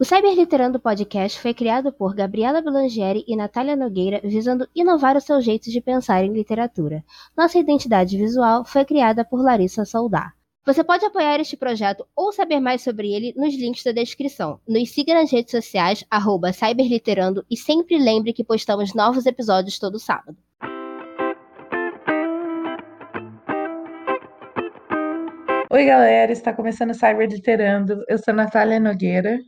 O Cyberliterando Podcast foi criado por Gabriela Belangieri e Natália Nogueira, visando inovar o seu jeito de pensar em literatura. Nossa identidade visual foi criada por Larissa Soldar. Você pode apoiar este projeto ou saber mais sobre ele nos links da descrição. Nos siga nas redes sociais, arroba Cyberliterando, e sempre lembre que postamos novos episódios todo sábado. Oi, galera, está começando o Cyberliterando. Eu sou Natália Nogueira.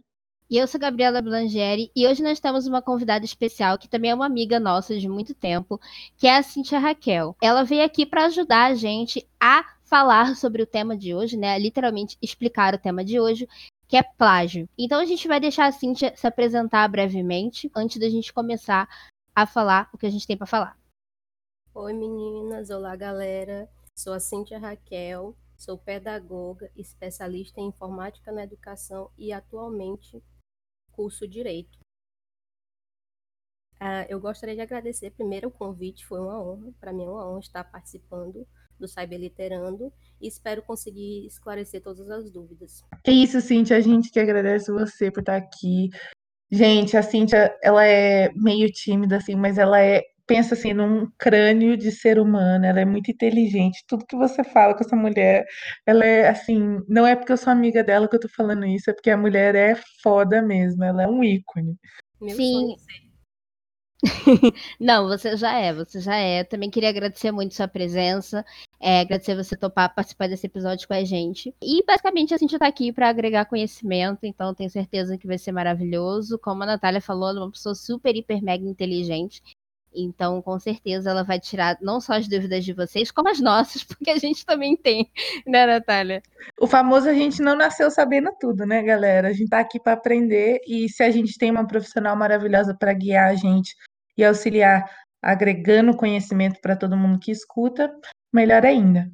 E eu sou Gabriela Blangieri, e hoje nós temos uma convidada especial, que também é uma amiga nossa de muito tempo, que é a Cintia Raquel. Ela veio aqui para ajudar a gente a falar sobre o tema de hoje, né? Literalmente explicar o tema de hoje, que é plágio. Então a gente vai deixar a Cíntia se apresentar brevemente, antes da gente começar a falar o que a gente tem para falar. Oi meninas, olá galera. Sou a Cíntia Raquel, sou pedagoga, especialista em informática na educação e atualmente curso Direito. Uh, eu gostaria de agradecer primeiro o convite, foi uma honra, para mim é uma honra estar participando do Cyberliterando e espero conseguir esclarecer todas as dúvidas. Que isso, Cintia, a gente que agradece você por estar aqui. Gente, a Cintia, ela é meio tímida, assim, mas ela é, pensa assim, num crânio de ser humano, ela é muito inteligente. Tudo que você fala com essa mulher, ela é assim, não é porque eu sou amiga dela que eu tô falando isso, é porque a mulher é foda mesmo, ela é um ícone. Meu Sim. Sonho Não, você já é, você já é. Também queria agradecer muito sua presença, é, agradecer você topar participar desse episódio com a gente. E basicamente a gente tá aqui para agregar conhecimento, então tenho certeza que vai ser maravilhoso. Como a Natália falou, ela é uma pessoa super, hiper, mega inteligente. Então, com certeza, ela vai tirar não só as dúvidas de vocês, como as nossas, porque a gente também tem, né, Natália? O famoso a gente não nasceu sabendo tudo, né, galera? A gente tá aqui para aprender e se a gente tem uma profissional maravilhosa para guiar a gente e auxiliar agregando conhecimento para todo mundo que escuta, melhor ainda.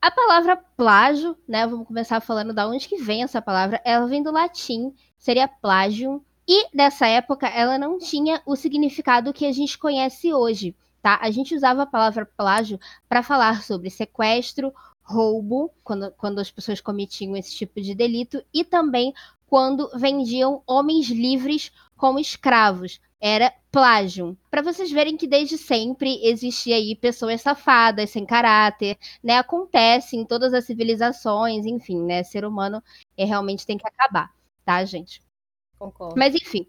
A palavra plágio, né? Vamos começar falando da onde que vem essa palavra. Ela vem do latim, seria plagium, e nessa época ela não tinha o significado que a gente conhece hoje, tá? A gente usava a palavra plágio para falar sobre sequestro, roubo, quando, quando as pessoas cometiam esse tipo de delito, e também quando vendiam homens livres como escravos. Era plágio. Para vocês verem que desde sempre existia aí pessoas safadas, sem caráter, né? Acontece em todas as civilizações, enfim, né? Ser humano é, realmente tem que acabar, tá, gente? Concordo. Mas enfim,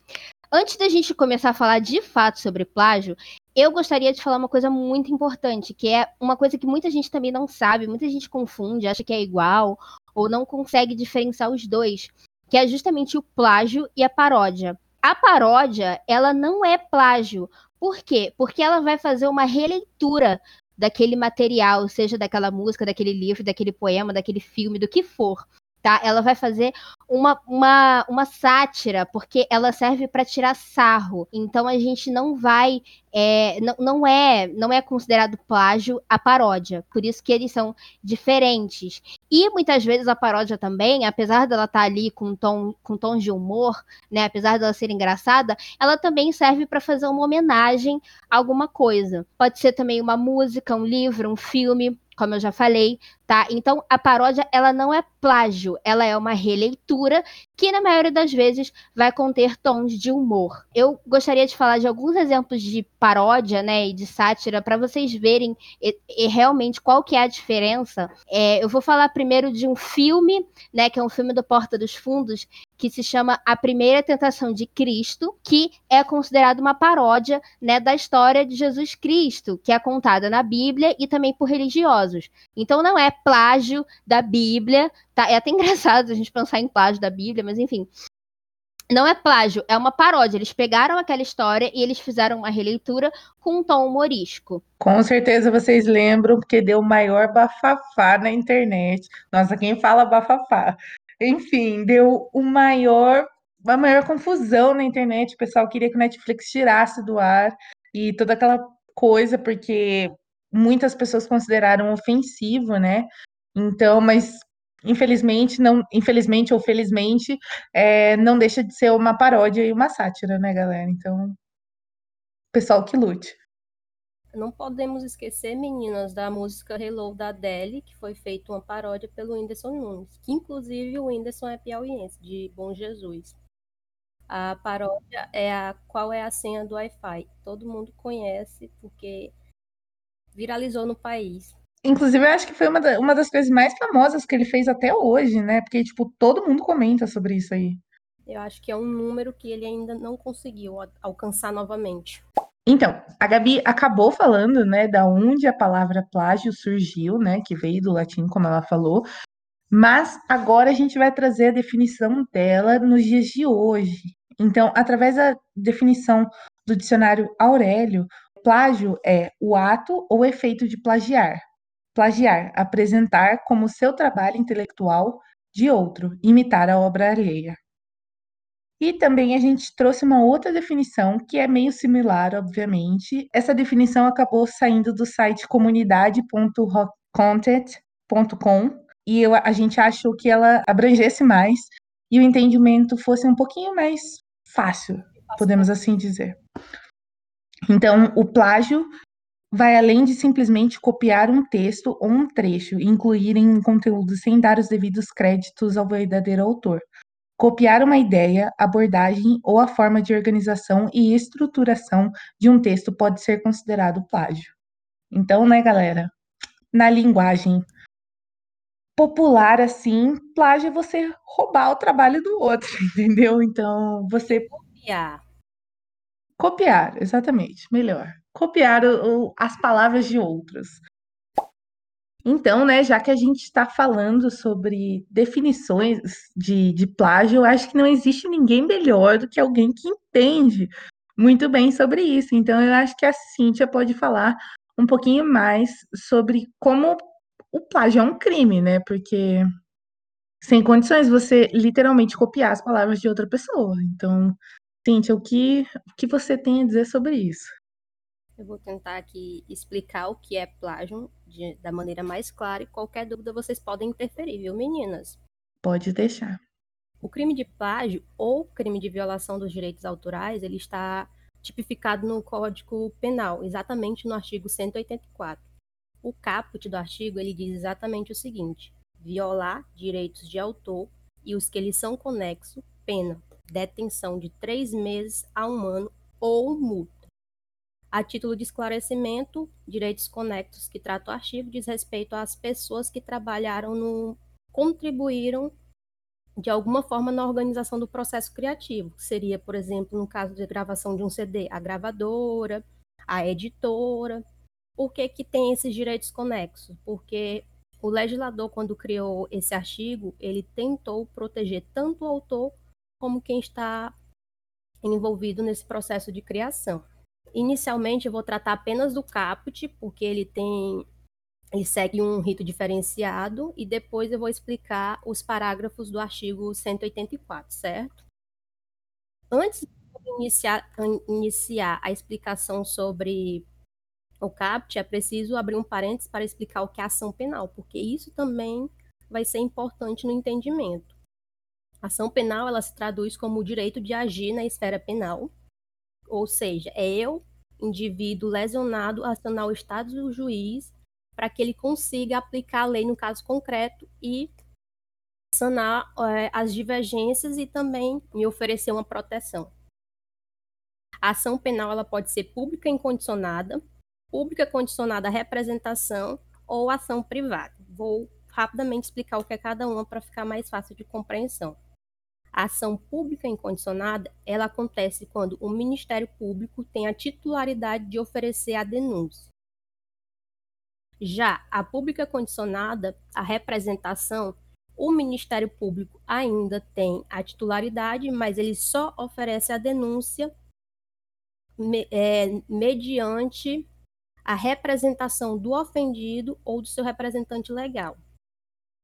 antes da gente começar a falar de fato sobre plágio, eu gostaria de falar uma coisa muito importante, que é uma coisa que muita gente também não sabe, muita gente confunde, acha que é igual, ou não consegue diferenciar os dois, que é justamente o plágio e a paródia. A paródia, ela não é plágio. Por quê? Porque ela vai fazer uma releitura daquele material, seja daquela música, daquele livro, daquele poema, daquele filme, do que for tá? Ela vai fazer uma, uma, uma sátira, porque ela serve para tirar sarro. Então a gente não vai. É, não, não, é, não é considerado plágio a paródia. Por isso que eles são diferentes. E muitas vezes a paródia também, apesar dela estar tá ali com tom, com tom de humor, né? Apesar dela ser engraçada, ela também serve para fazer uma homenagem a alguma coisa. Pode ser também uma música, um livro, um filme como eu já falei, tá? Então a paródia ela não é plágio, ela é uma releitura que na maioria das vezes vai conter tons de humor. Eu gostaria de falar de alguns exemplos de paródia, né, e de sátira para vocês verem e, e realmente qual que é a diferença. É, eu vou falar primeiro de um filme, né, que é um filme do Porta dos Fundos, que se chama A Primeira Tentação de Cristo, que é considerado uma paródia né, da história de Jesus Cristo, que é contada na Bíblia e também por religiosos. Então não é plágio da Bíblia, tá? É até engraçado a gente pensar em plágio da Bíblia, mas enfim. Não é plágio, é uma paródia. Eles pegaram aquela história e eles fizeram uma releitura com um tom humorístico. Com certeza vocês lembram, porque deu o maior bafafá na internet. Nossa, quem fala bafafá? Enfim, deu o maior, a maior confusão na internet. O pessoal queria que o Netflix tirasse do ar e toda aquela coisa, porque muitas pessoas consideraram ofensivo, né? Então, mas infelizmente, não, infelizmente ou felizmente, é, não deixa de ser uma paródia e uma sátira, né, galera? Então, pessoal que lute. Não podemos esquecer, meninas, da música Hello da Adele, que foi feita uma paródia pelo Whindersson Nunes, que inclusive o Whindersson é piauiense, de Bom Jesus. A paródia é a qual é a senha do Wi-Fi. Todo mundo conhece porque viralizou no país. Inclusive, eu acho que foi uma, da- uma das coisas mais famosas que ele fez até hoje, né? Porque, tipo, todo mundo comenta sobre isso aí. Eu acho que é um número que ele ainda não conseguiu alcançar novamente. Então, a Gabi acabou falando, né, da onde a palavra plágio surgiu, né, que veio do latim, como ela falou, mas agora a gente vai trazer a definição dela nos dias de hoje. Então, através da definição do dicionário Aurélio, plágio é o ato ou efeito de plagiar. Plagiar, apresentar como seu trabalho intelectual de outro, imitar a obra alheia. E também a gente trouxe uma outra definição que é meio similar, obviamente. Essa definição acabou saindo do site comunidade.content.com e eu, a gente achou que ela abrangesse mais e o entendimento fosse um pouquinho mais fácil, podemos assim dizer. Então, o plágio vai além de simplesmente copiar um texto ou um trecho incluir em um conteúdo sem dar os devidos créditos ao verdadeiro autor. Copiar uma ideia, abordagem ou a forma de organização e estruturação de um texto pode ser considerado plágio. Então, né, galera? Na linguagem popular, assim, plágio é você roubar o trabalho do outro, entendeu? Então, você Copiar. Copiar, exatamente, melhor. Copiar o- o- as palavras de outros. Então, né, já que a gente está falando sobre definições de, de plágio, eu acho que não existe ninguém melhor do que alguém que entende muito bem sobre isso. Então, eu acho que a Cíntia pode falar um pouquinho mais sobre como o plágio é um crime, né? Porque sem condições você literalmente copiar as palavras de outra pessoa. Então, Cíntia, o que, o que você tem a dizer sobre isso? Eu vou tentar aqui explicar o que é plágio de- da maneira mais clara e qualquer dúvida vocês podem interferir, viu, meninas? Pode deixar. O crime de plágio ou crime de violação dos direitos autorais, ele está tipificado no Código Penal, exatamente no artigo 184. O caput do artigo, ele diz exatamente o seguinte: violar direitos de autor e os que lhes são conexos, pena, detenção de três meses a um ano ou multa. A título de esclarecimento, direitos conexos que trata o artigo diz respeito às pessoas que trabalharam no contribuíram de alguma forma na organização do processo criativo. Seria, por exemplo, no caso de gravação de um CD, a gravadora, a editora. Por que, que tem esses direitos conexos? Porque o legislador, quando criou esse artigo, ele tentou proteger tanto o autor como quem está envolvido nesse processo de criação. Inicialmente, eu vou tratar apenas do caput, porque ele tem ele segue um rito diferenciado e depois eu vou explicar os parágrafos do artigo 184, certo? Antes de iniciar, iniciar a explicação sobre o CAPT, é preciso abrir um parênteses para explicar o que é ação penal, porque isso também vai ser importante no entendimento. Ação penal ela se traduz como o direito de agir na esfera penal, ou seja, é eu, indivíduo lesionado, acionar o Estado e o juiz para que ele consiga aplicar a lei no caso concreto e sanar é, as divergências e também me oferecer uma proteção. A ação penal ela pode ser pública incondicionada, pública condicionada à representação ou ação privada. Vou rapidamente explicar o que é cada uma para ficar mais fácil de compreensão. A ação pública incondicionada, ela acontece quando o Ministério Público tem a titularidade de oferecer a denúncia. Já a pública condicionada, a representação, o Ministério Público ainda tem a titularidade, mas ele só oferece a denúncia me, é, mediante a representação do ofendido ou do seu representante legal.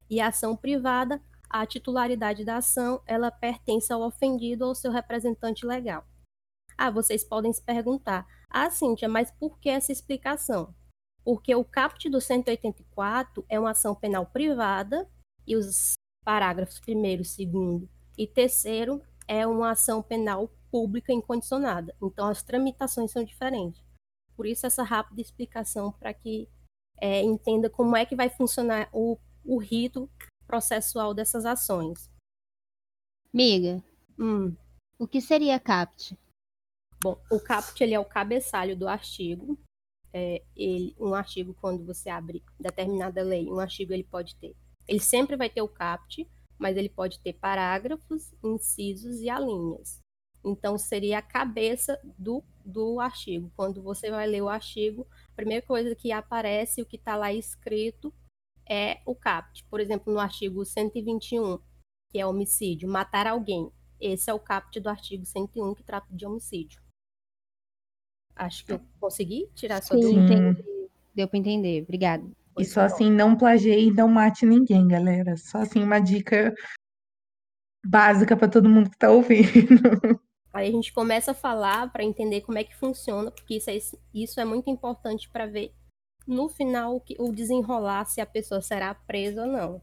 E a ação privada, a titularidade da ação, ela pertence ao ofendido ou seu representante legal. Ah, vocês podem se perguntar, ah, Cíntia, mas por que essa explicação? Porque o caput do 184 é uma ação penal privada e os parágrafos primeiro, segundo e terceiro é uma ação penal pública incondicionada. Então, as tramitações são diferentes. Por isso, essa rápida explicação para que é, entenda como é que vai funcionar o, o rito processual dessas ações. Miga, Hum, O que seria CAPT? Bom, o CAPT ele é o cabeçalho do artigo. É, ele, um artigo, quando você abre determinada lei, um artigo ele pode ter. Ele sempre vai ter o CAPT, mas ele pode ter parágrafos, incisos e alíneas. Então, seria a cabeça do, do artigo. Quando você vai ler o artigo, a primeira coisa que aparece, o que está lá escrito, é o CAPT. Por exemplo, no artigo 121, que é homicídio, matar alguém. Esse é o CAPT do artigo 101, que trata de homicídio. Acho que eu consegui tirar sua dúvida. Deu para entender. Obrigada. E só assim, não plagiei e não mate ninguém, galera. Só assim, uma dica básica para todo mundo que tá ouvindo. Aí a gente começa a falar para entender como é que funciona, porque isso é, isso é muito importante para ver no final o, desenrolar se a pessoa será presa ou não.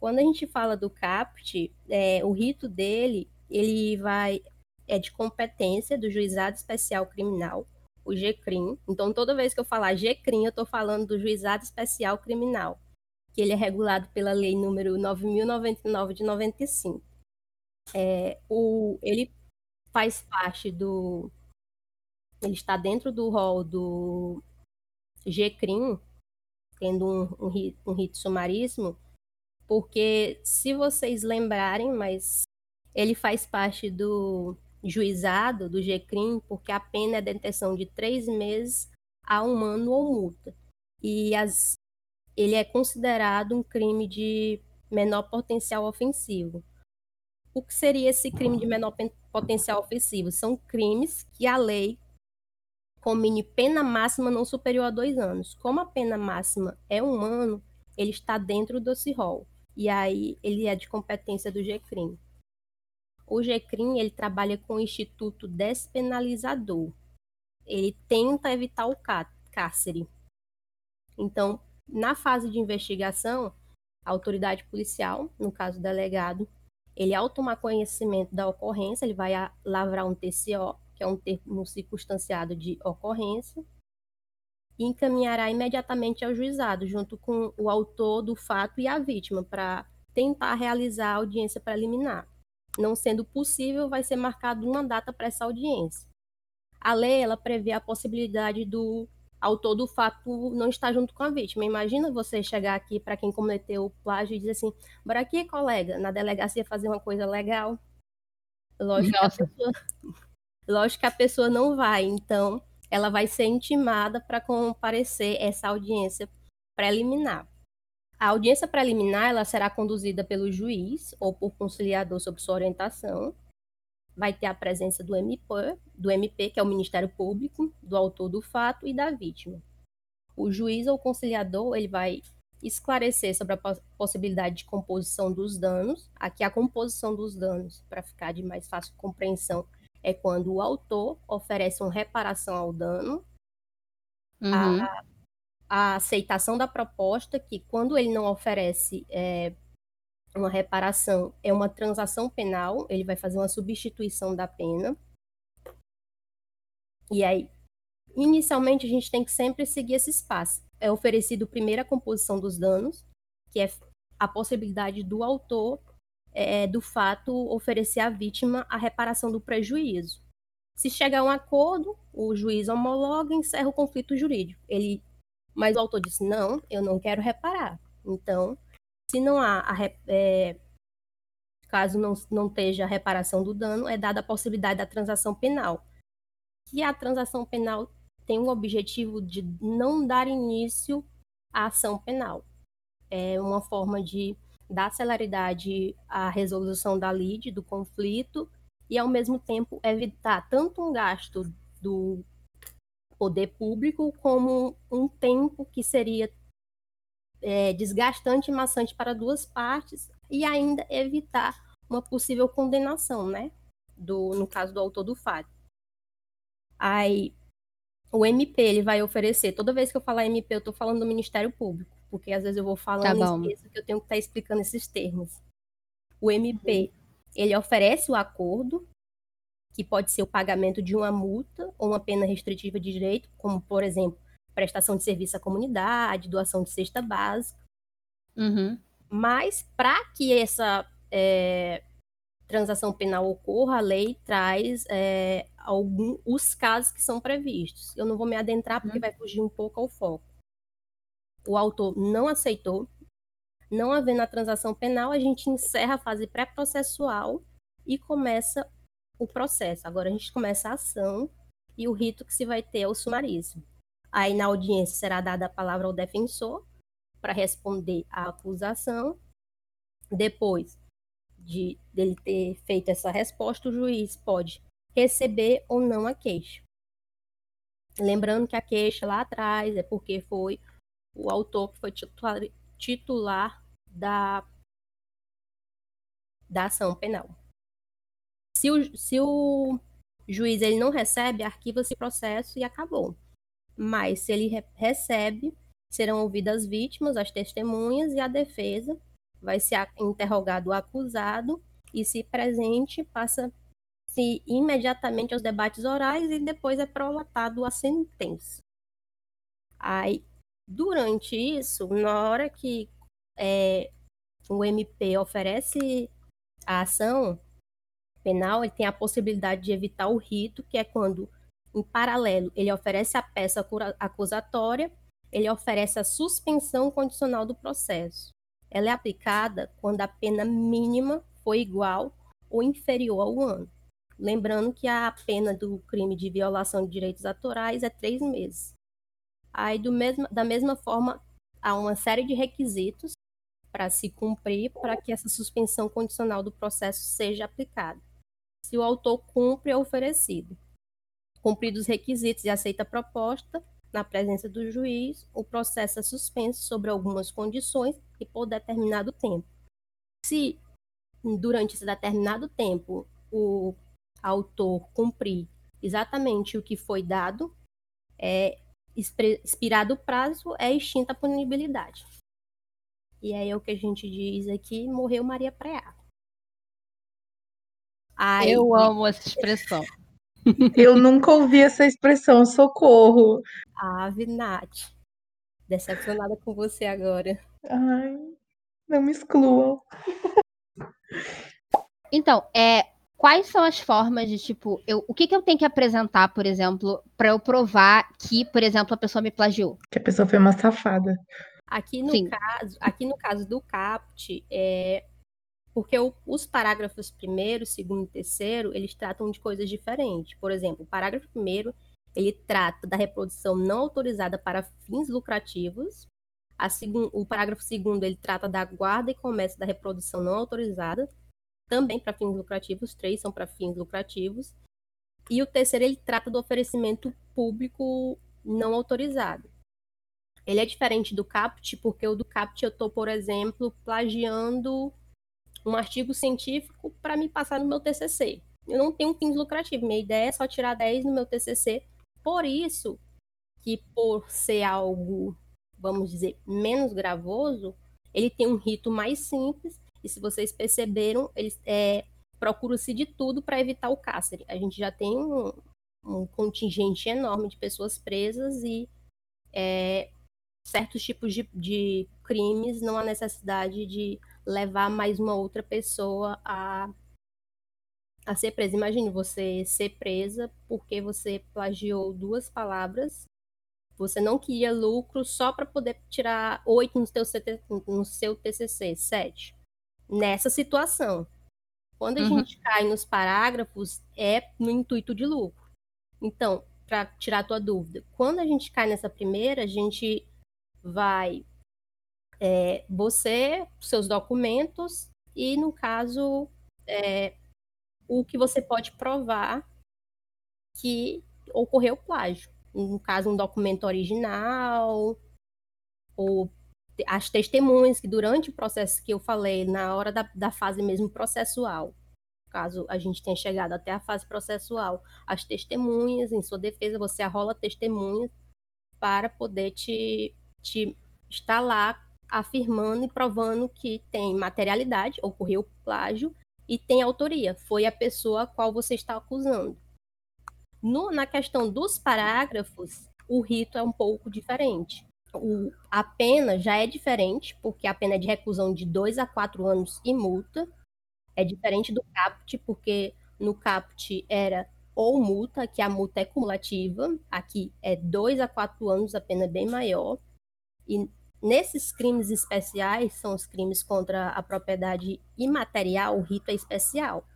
Quando a gente fala do CAPT, é, o rito dele, ele vai é de competência do Juizado Especial Criminal, o GCRIM. Então, toda vez que eu falar GCRIM, eu estou falando do Juizado Especial Criminal, que ele é regulado pela Lei número 9.099 de 95. É, o, ele faz parte do. Ele está dentro do rol do GCRIM, tendo um, um, um rito sumaríssimo, porque se vocês lembrarem, mas ele faz parte do juizado do GCRIM, porque a pena é detenção de três meses a um ano ou multa. E as, ele é considerado um crime de menor potencial ofensivo. O que seria esse crime de menor potencial ofensivo? São crimes que a lei comine pena máxima não superior a dois anos. Como a pena máxima é um ano, ele está dentro do CIROL. E aí ele é de competência do GCRIM. O GCRIM ele trabalha com o Instituto Despenalizador. Ele tenta evitar o cárcere. Então, na fase de investigação, a autoridade policial, no caso o delegado, ele, ao tomar conhecimento da ocorrência, ele vai lavrar um TCO, que é um termo circunstanciado de ocorrência, e encaminhará imediatamente ao juizado, junto com o autor do fato e a vítima, para tentar realizar a audiência preliminar. Não sendo possível, vai ser marcada uma data para essa audiência. A lei ela prevê a possibilidade do autor do fato não estar junto com a vítima. Imagina você chegar aqui para quem cometeu o plágio e dizer assim: bora aqui, colega, na delegacia fazer uma coisa legal. Lógico que, pessoa... Lógico que a pessoa não vai, então ela vai ser intimada para comparecer essa audiência preliminar. A audiência preliminar ela será conduzida pelo juiz ou por conciliador sob sua orientação. Vai ter a presença do MP, do MP, que é o Ministério Público, do autor do fato e da vítima. O juiz ou conciliador ele vai esclarecer sobre a possibilidade de composição dos danos. Aqui a composição dos danos, para ficar de mais fácil compreensão, é quando o autor oferece uma reparação ao dano. Uhum. A, a aceitação da proposta, que quando ele não oferece é, uma reparação, é uma transação penal, ele vai fazer uma substituição da pena. E aí, inicialmente, a gente tem que sempre seguir esse espaço. É oferecido primeiro a composição dos danos, que é a possibilidade do autor é, do fato oferecer à vítima a reparação do prejuízo. Se chegar a um acordo, o juiz homologa e encerra o conflito jurídico. Ele mas o autor disse: não, eu não quero reparar. Então, se não há, a, é, caso não, não esteja a reparação do dano, é dada a possibilidade da transação penal. Que a transação penal tem o objetivo de não dar início à ação penal. É uma forma de dar celeridade à resolução da lide, do conflito, e ao mesmo tempo evitar tanto um gasto do poder público como um tempo que seria é, desgastante e maçante para duas partes e ainda evitar uma possível condenação, né? Do, no caso do autor do fato. Aí, o MP ele vai oferecer, toda vez que eu falar MP, eu estou falando do Ministério Público, porque às vezes eu vou falando tá e esqueço que eu tenho que estar tá explicando esses termos. O MP, uhum. ele oferece o acordo, que pode ser o pagamento de uma multa ou uma pena restritiva de direito, como, por exemplo, prestação de serviço à comunidade, doação de cesta básica. Uhum. Mas, para que essa, é, transação penal ocorra, a lei traz é, algum, os casos que são previstos. Eu não vou me adentrar porque uhum. vai fugir um pouco ao foco. O autor não aceitou, não havendo a transação penal, a gente encerra a fase pré-processual e começa o processo. Agora a gente começa a ação e o rito que se vai ter é o sumaríssimo. Aí na audiência será dada a palavra ao defensor para responder à acusação. Depois de dele ter feito essa resposta, o juiz pode receber ou não a queixa. Lembrando que a queixa lá atrás é porque foi o autor que foi titular, titular da, da ação penal. Se o, se o juiz ele não recebe, arquiva-se o processo e acabou. Mas se ele re recebe, serão ouvidas as vítimas, as testemunhas e a defesa. Vai ser interrogado o acusado e, se presente, passa-se imediatamente aos debates orais e depois é prolatado a sentença. Aí, durante isso, na hora que é, o MP oferece a ação penal, ele tem a possibilidade de evitar o rito, que é quando, em paralelo, ele oferece a peça acusatória, ele oferece a suspensão condicional do processo. Ela é aplicada quando a pena mínima foi igual ou inferior ao ano. Lembrando que a pena do crime de violação de direitos autorais é três meses. Aí, do mesmo, da mesma forma, há uma série de requisitos para se cumprir para que essa suspensão condicional do processo seja aplicada. Se o autor cumpre, é oferecido. Cumpridos os requisitos e aceita a proposta, na presença do juiz, o processo é suspenso sobre algumas condições e por determinado tempo. Se, durante esse determinado tempo, o autor cumprir exatamente o que foi dado, é expirado o prazo, é extinta a punibilidade. E aí é o que a gente diz aqui, morreu Maria Preá. Ai, eu amo essa expressão. Eu nunca ouvi essa expressão, socorro. Ave Nath. Decepcionada com você agora. Ai, não me excluam. Então, é, quais são as formas de, tipo, eu, o que, que eu tenho que apresentar, por exemplo, para eu provar que, por exemplo, a pessoa me plagiou? Que a pessoa foi uma safada. Aqui no, caso, aqui no caso do CAPT, é, porque o, os parágrafos primeiro, segundo e terceiro, eles tratam de coisas diferentes. Por exemplo, o parágrafo primeiro, ele trata da reprodução não autorizada para fins lucrativos. Segun, o parágrafo segundo, ele trata da guarda e comércio da reprodução não autorizada, também para fins lucrativos. Três são para fins lucrativos. E o terceiro, ele trata do oferecimento público não autorizado. Ele é diferente do CAPT, porque o do CAPT eu estou, por exemplo, plagiando um artigo científico para me passar no meu TCC. Eu não tenho fins lucrativos, minha ideia é só tirar 10 no meu TCC. Por isso que, por ser algo, vamos dizer, menos gravoso, ele tem um rito mais simples. E se vocês perceberam, eles é, procuram-se de tudo para evitar o cárcere. A gente já tem um, um contingente enorme de pessoas presas e é, certos tipos de, de crimes não há necessidade de levar mais uma outra pessoa a, a ser presa. Imagine você ser presa porque você plagiou duas palavras, você não queria lucro só para poder tirar oito no, no seu TCC, sete. Nessa situação. Quando a uhum. gente cai nos parágrafos, é no intuito de lucro. Então, para tirar a tua dúvida, quando a gente cai nessa primeira, a gente vai é, você, seus documentos e, no caso, é, o que você pode provar que ocorreu plágio. No caso, um documento original, ou as testemunhas que durante o processo que eu falei, na hora da, da fase mesmo processual, caso a gente tenha chegado até a fase processual, as testemunhas, em sua defesa, você arrola testemunhas para poder te, te estar lá afirmando e provando que tem materialidade, ocorreu plágio e tem autoria, foi a pessoa a qual você está acusando. No, na questão dos parágrafos, o rito é um pouco diferente. O, a pena já é diferente, porque a pena é de reclusão de dois a quatro anos e multa. É diferente do CAPT, porque no CAPT era ou multa, que a multa é cumulativa, aqui é dois a quatro anos, a pena é bem maior. E nesses crimes especiais, são os crimes contra a propriedade imaterial, o rito é especial.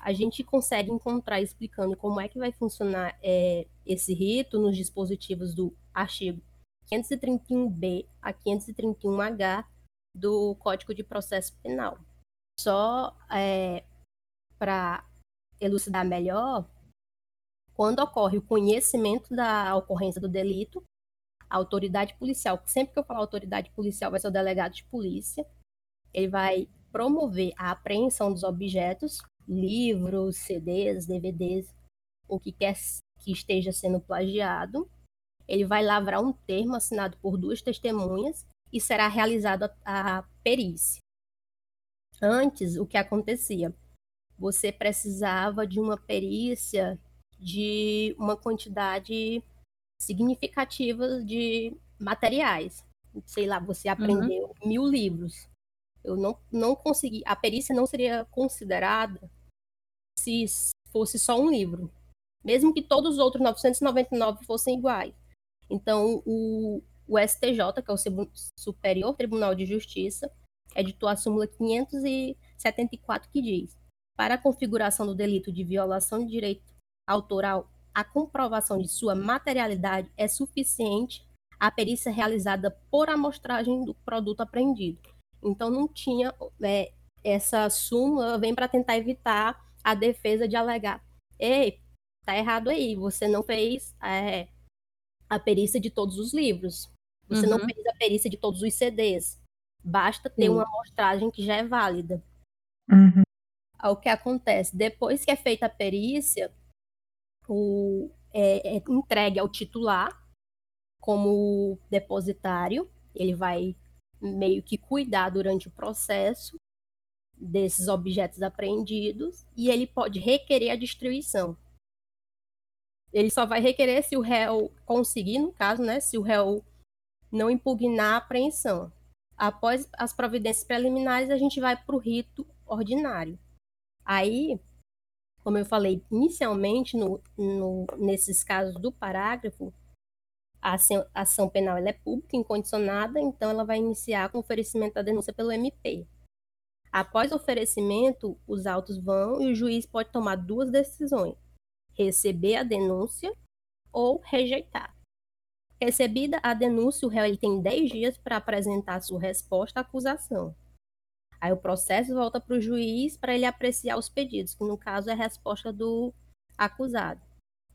A gente consegue encontrar explicando como é que vai funcionar é, esse rito nos dispositivos do artigo 531B a 531H do Código de Processo Penal. Só é, para elucidar melhor, quando ocorre o conhecimento da ocorrência do delito, a autoridade policial, sempre que eu falar autoridade policial, vai ser o delegado de polícia, ele vai promover a apreensão dos objetos, livros, CDs, DVDs, o que quer que esteja sendo plagiado. Ele vai lavrar um termo assinado por duas testemunhas e será realizada a perícia. Antes, o que acontecia? Você precisava de uma perícia de uma quantidade significativa de materiais. Sei lá, você uhum. aprendeu uhum. mil livros. Eu não, não consegui. A perícia não seria considerada se fosse só um livro. Mesmo que todos os outros 999 fossem iguais. Então, o, o STJ, que é o Superior Tribunal de Justiça, editou a súmula 574 que diz: para a configuração do delito de violação de direito autoral, a comprovação de sua materialidade é suficiente a perícia realizada por amostragem do produto apreendido. Então, não tinha é, essa súmula, vem para tentar evitar a defesa de alegar: ei, tá errado aí, você não fez é, a perícia de todos os livros, você uhum. não fez a perícia de todos os CDs. Basta ter Sim. uma amostragem que já é válida. Uhum. O que acontece? Depois que é feita a perícia, o, é, é entregue ao titular como depositário, ele vai meio que cuidar durante o processo desses objetos apreendidos e ele pode requerer a destruição. Ele só vai requerer se o réu conseguir, no caso, né, se o réu não impugnar a apreensão. Após as providências preliminares, a gente vai para o rito ordinário. Aí, como eu falei inicialmente, no, no, nesses casos do parágrafo, a ação, a ação penal é pública, incondicionada, então ela vai iniciar com oferecimento da denúncia pelo MP. Após o oferecimento, os autos vão e o juiz pode tomar duas decisões: receber a denúncia ou rejeitar. Recebida a denúncia, o réu ele tem 10 dias para apresentar sua resposta à acusação. Aí o processo volta para o juiz para ele apreciar os pedidos, que no caso é a resposta do acusado.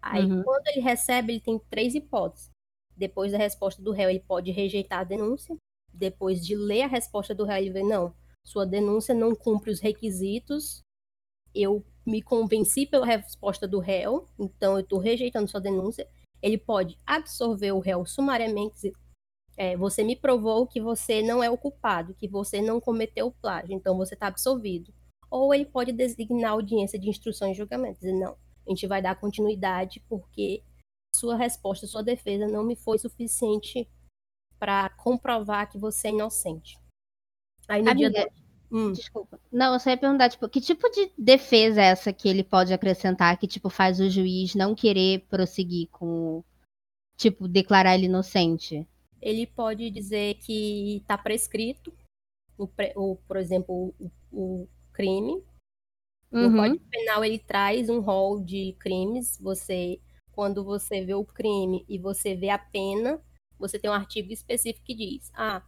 Aí uhum. quando ele recebe, ele tem três hipóteses. Depois da resposta do réu, ele pode rejeitar a denúncia. Depois de ler a resposta do réu, ele vê, não, sua denúncia não cumpre os requisitos. Eu me convenci pela resposta do réu, então eu estou rejeitando sua denúncia. Ele pode absorver o réu sumariamente é, você me provou que você não é o culpado, que você não cometeu o plágio, então você está absolvido. Ou ele pode designar audiência de instrução e julgamento, dizer, não, a gente vai dar continuidade porque sua resposta, sua defesa não me foi suficiente para comprovar que você é inocente. Aí no Amiga, dia do... hum. Desculpa. Não, eu só ia perguntar, tipo, que tipo de defesa é essa que ele pode acrescentar que, tipo, faz o juiz não querer prosseguir com, tipo, declarar ele inocente? ele pode dizer que está prescrito, o, o, por exemplo, o, o crime. Uhum. Código Penal ele traz um rol de crimes. Você, quando você vê o crime e você vê a pena, você tem um artigo específico que diz: ah,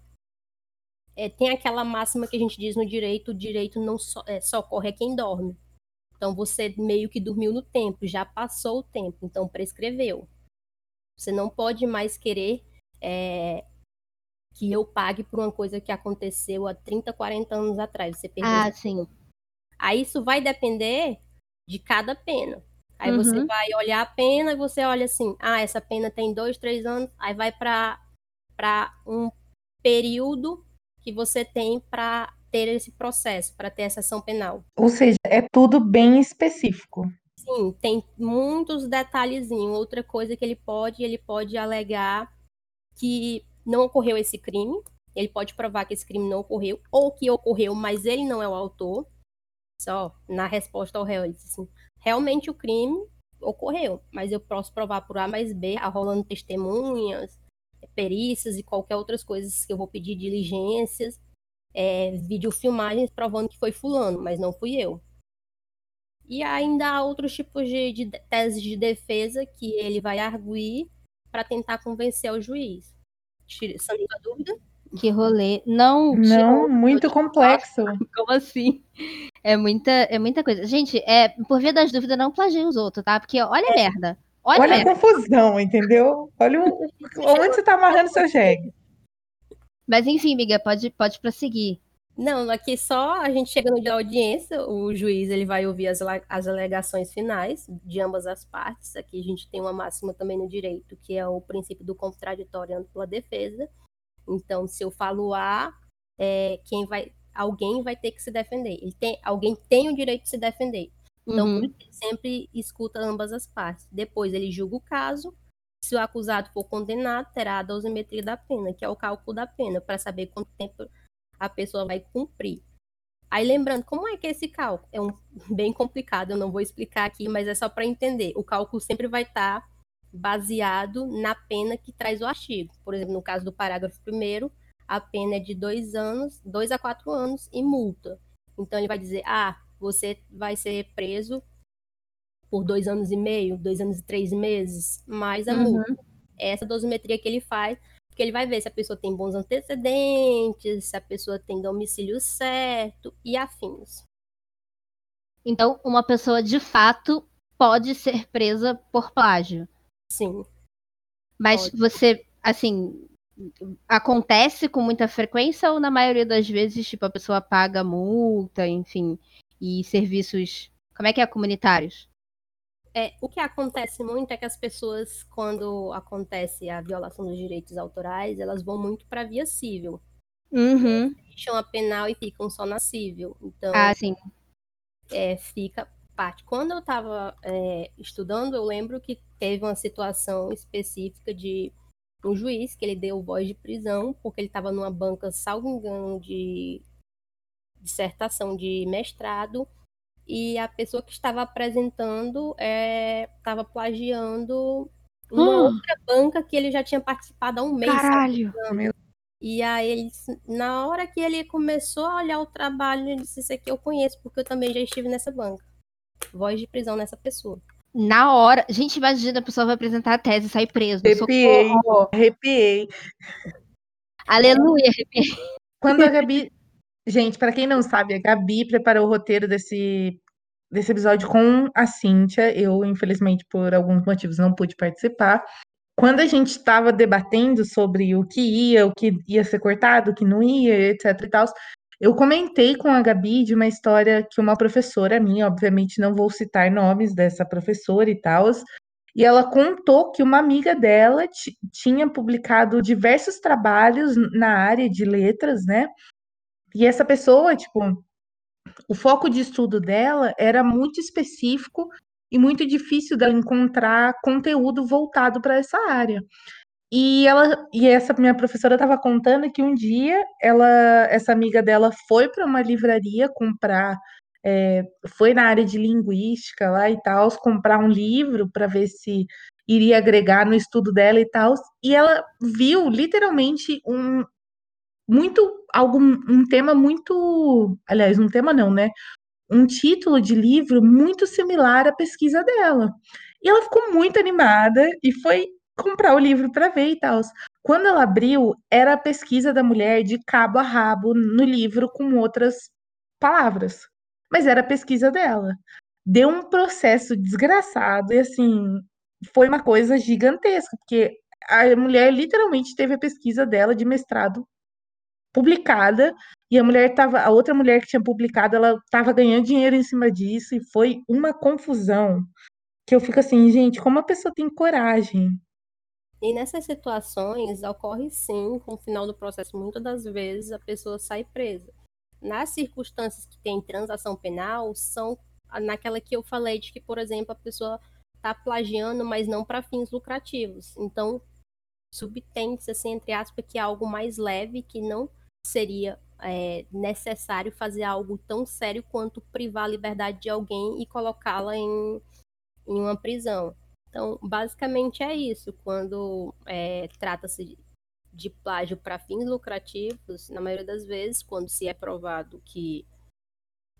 é, tem aquela máxima que a gente diz no direito: o direito não so, é, socorre a quem dorme. Então você meio que dormiu no tempo, já passou o tempo, então prescreveu. Você não pode mais querer é, que eu pague por uma coisa que aconteceu há 30, 40 anos atrás. Você perdeu ah, sim. Aí isso vai depender de cada pena. Aí uhum. você vai olhar a pena e você olha assim, ah, essa pena tem dois, três anos, aí vai para um período que você tem para ter esse processo, para ter essa ação penal. Ou seja, é tudo bem específico. Sim, tem muitos detalhezinhos. Outra coisa que ele pode, ele pode alegar que não ocorreu esse crime, ele pode provar que esse crime não ocorreu, ou que ocorreu, mas ele não é o autor. Só na resposta ao réu, ele disse assim: realmente o crime ocorreu, mas eu posso provar por A mais B, arrolando testemunhas, perícias e qualquer outras coisas que eu vou pedir diligências, é, videofilmagens provando que foi fulano, mas não fui eu. E ainda há outros tipos de, de teses de defesa que ele vai arguir para tentar convencer o juiz. Sanando a dúvida? Que rolê. Não, não muito complexo. Como assim? É muita, é muita coisa. Gente, é, por via das dúvidas, não plagie os outros, tá? Porque olha a merda. Olha, olha a, confusão, entendeu? Olha o, onde você tá amarrando seu jegue. Mas enfim, amiga, pode, pode prosseguir. Não, aqui só a gente chega no dia da audiência, o juiz ele vai ouvir as, as alegações finais de ambas as partes. Aqui a gente tem uma máxima também no direito, que é o princípio do contraditório ampla defesa. Então, se eu falo A, é, quem vai, alguém vai ter que se defender. Ele tem, alguém tem o direito de se defender. Então, uhum. ele sempre escuta ambas as partes. Depois ele julga o caso. Se o acusado for condenado, terá a dosimetria da pena, que é o cálculo da pena, para saber quanto tempo a pessoa vai cumprir. Aí lembrando, como é que é esse cálculo? É um bem complicado, eu não vou explicar aqui, mas é só para entender. O cálculo sempre vai estar tá baseado na pena que traz o artigo. Por exemplo, no caso do parágrafo primeiro, a pena é de dois anos, dois a quatro anos e multa. Então ele vai dizer, ah, você vai ser preso por dois anos e meio, dois anos e três meses, mais a uhum. multa. Essa dosimetria que ele faz porque ele vai ver se a pessoa tem bons antecedentes, se a pessoa tem domicílio certo e afins. Então, uma pessoa de fato pode ser presa por plágio. Sim. Mas pode. você, assim, acontece com muita frequência ou na maioria das vezes, tipo, a pessoa paga multa, enfim, e serviços, como é que é, comunitários? É, o que acontece muito é que as pessoas, quando acontece a violação dos direitos autorais, elas vão muito para a via civil. Uhum. Deixam a penal e ficam só na civil. Então, ah, sim. É, fica parte. Quando eu estava é, estudando, eu lembro que teve uma situação específica de um juiz que ele deu voz de prisão porque ele estava numa banca, salvo engano, de dissertação de mestrado e a pessoa que estava apresentando estava é, plagiando uma hum. outra banca que ele já tinha participado há um mês. Caralho! E aí, ele, na hora que ele começou a olhar o trabalho, ele disse: Isso aqui eu conheço, porque eu também já estive nessa banca. Voz de prisão nessa pessoa. Na hora, gente, imagina a pessoa vai apresentar a tese e sair preso. Arrepiei, arrepiei. Aleluia, arrepiei. Quando a Gabi Gente, para quem não sabe, a Gabi preparou o roteiro desse, desse episódio com a Cíntia. Eu, infelizmente, por alguns motivos, não pude participar. Quando a gente estava debatendo sobre o que ia, o que ia ser cortado, o que não ia, etc e tal, eu comentei com a Gabi de uma história que uma professora minha, obviamente não vou citar nomes dessa professora e tal, e ela contou que uma amiga dela tinha publicado diversos trabalhos na área de letras, né? E essa pessoa, tipo, o foco de estudo dela era muito específico e muito difícil dela encontrar conteúdo voltado para essa área. E ela e essa minha professora estava contando que um dia ela, essa amiga dela foi para uma livraria comprar, é, foi na área de linguística lá e tal, comprar um livro para ver se iria agregar no estudo dela e tal. E ela viu literalmente um, muito algo um tema muito, aliás, um tema não, né? Um título de livro muito similar à pesquisa dela. E ela ficou muito animada e foi comprar o livro para ver e tal. Quando ela abriu, era a pesquisa da mulher de cabo a rabo no livro com outras palavras. Mas era a pesquisa dela. Deu um processo desgraçado e assim, foi uma coisa gigantesca, porque a mulher literalmente teve a pesquisa dela de mestrado publicada e a mulher tava, a outra mulher que tinha publicado, ela estava ganhando dinheiro em cima disso e foi uma confusão que eu fico assim, gente, como a pessoa tem coragem? E nessas situações ocorre sim, com o final do processo, muitas das vezes a pessoa sai presa. Nas circunstâncias que tem transação penal, são naquela que eu falei de que, por exemplo, a pessoa está plagiando, mas não para fins lucrativos. Então, subtende-se, assim, entre aspas, que é algo mais leve, que não seria é, necessário fazer algo tão sério quanto privar a liberdade de alguém e colocá-la em, em uma prisão. Então, basicamente é isso. Quando é, trata-se de plágio para fins lucrativos, na maioria das vezes, quando se é provado que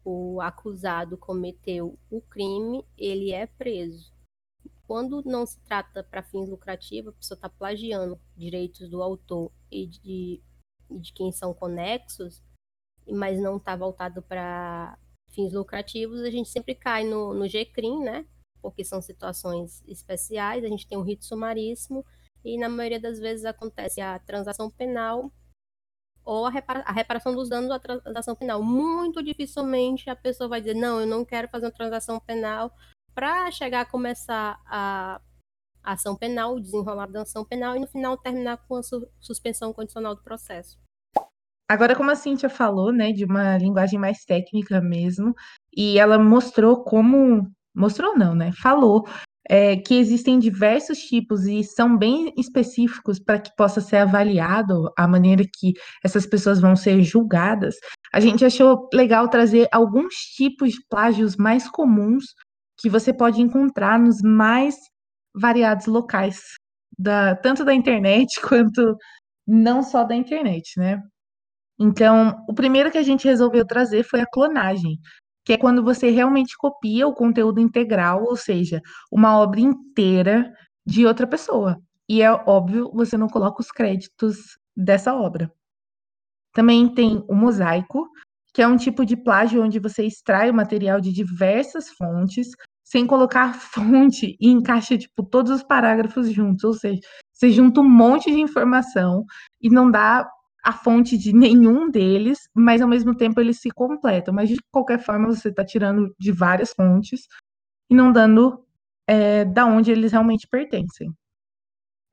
o acusado cometeu o crime, ele é preso. Quando não se trata para fins lucrativos, a pessoa está plagiando direitos do autor e de, de quem são conexos, mas não está voltado para fins lucrativos, a gente sempre cai no, no GCRIM, né? Porque são situações especiais, a gente tem um rito sumaríssimo, e na maioria das vezes acontece a transação penal ou a, repara a reparação dos danos da transação penal. Muito dificilmente a pessoa vai dizer, não, eu não quero fazer uma transação penal para chegar a começar a, ação penal, desenrolar da ação penal e no final terminar com a su suspensão condicional do processo. Agora, como a Cíntia falou, né, de uma linguagem mais técnica mesmo, e ela mostrou como. Mostrou não, né? Falou é, que existem diversos tipos e são bem específicos para que possa ser avaliado a maneira que essas pessoas vão ser julgadas, a gente achou legal trazer alguns tipos de plágios mais comuns que você pode encontrar nos mais variados locais, da, tanto da internet quanto não só da internet, né? Então, o primeiro que a gente resolveu trazer foi a clonagem, que é quando você realmente copia o conteúdo integral, ou seja, uma obra inteira de outra pessoa. E é óbvio, você não coloca os créditos dessa obra. Também tem o mosaico, que é um tipo de plágio onde você extrai o material de diversas fontes, sem colocar fonte e encaixa tipo todos os parágrafos juntos, ou seja, você junta um monte de informação e não dá a fonte de nenhum deles, mas ao mesmo tempo eles se completam. Mas de qualquer forma, você está tirando de várias fontes e não dando é, da onde eles realmente pertencem.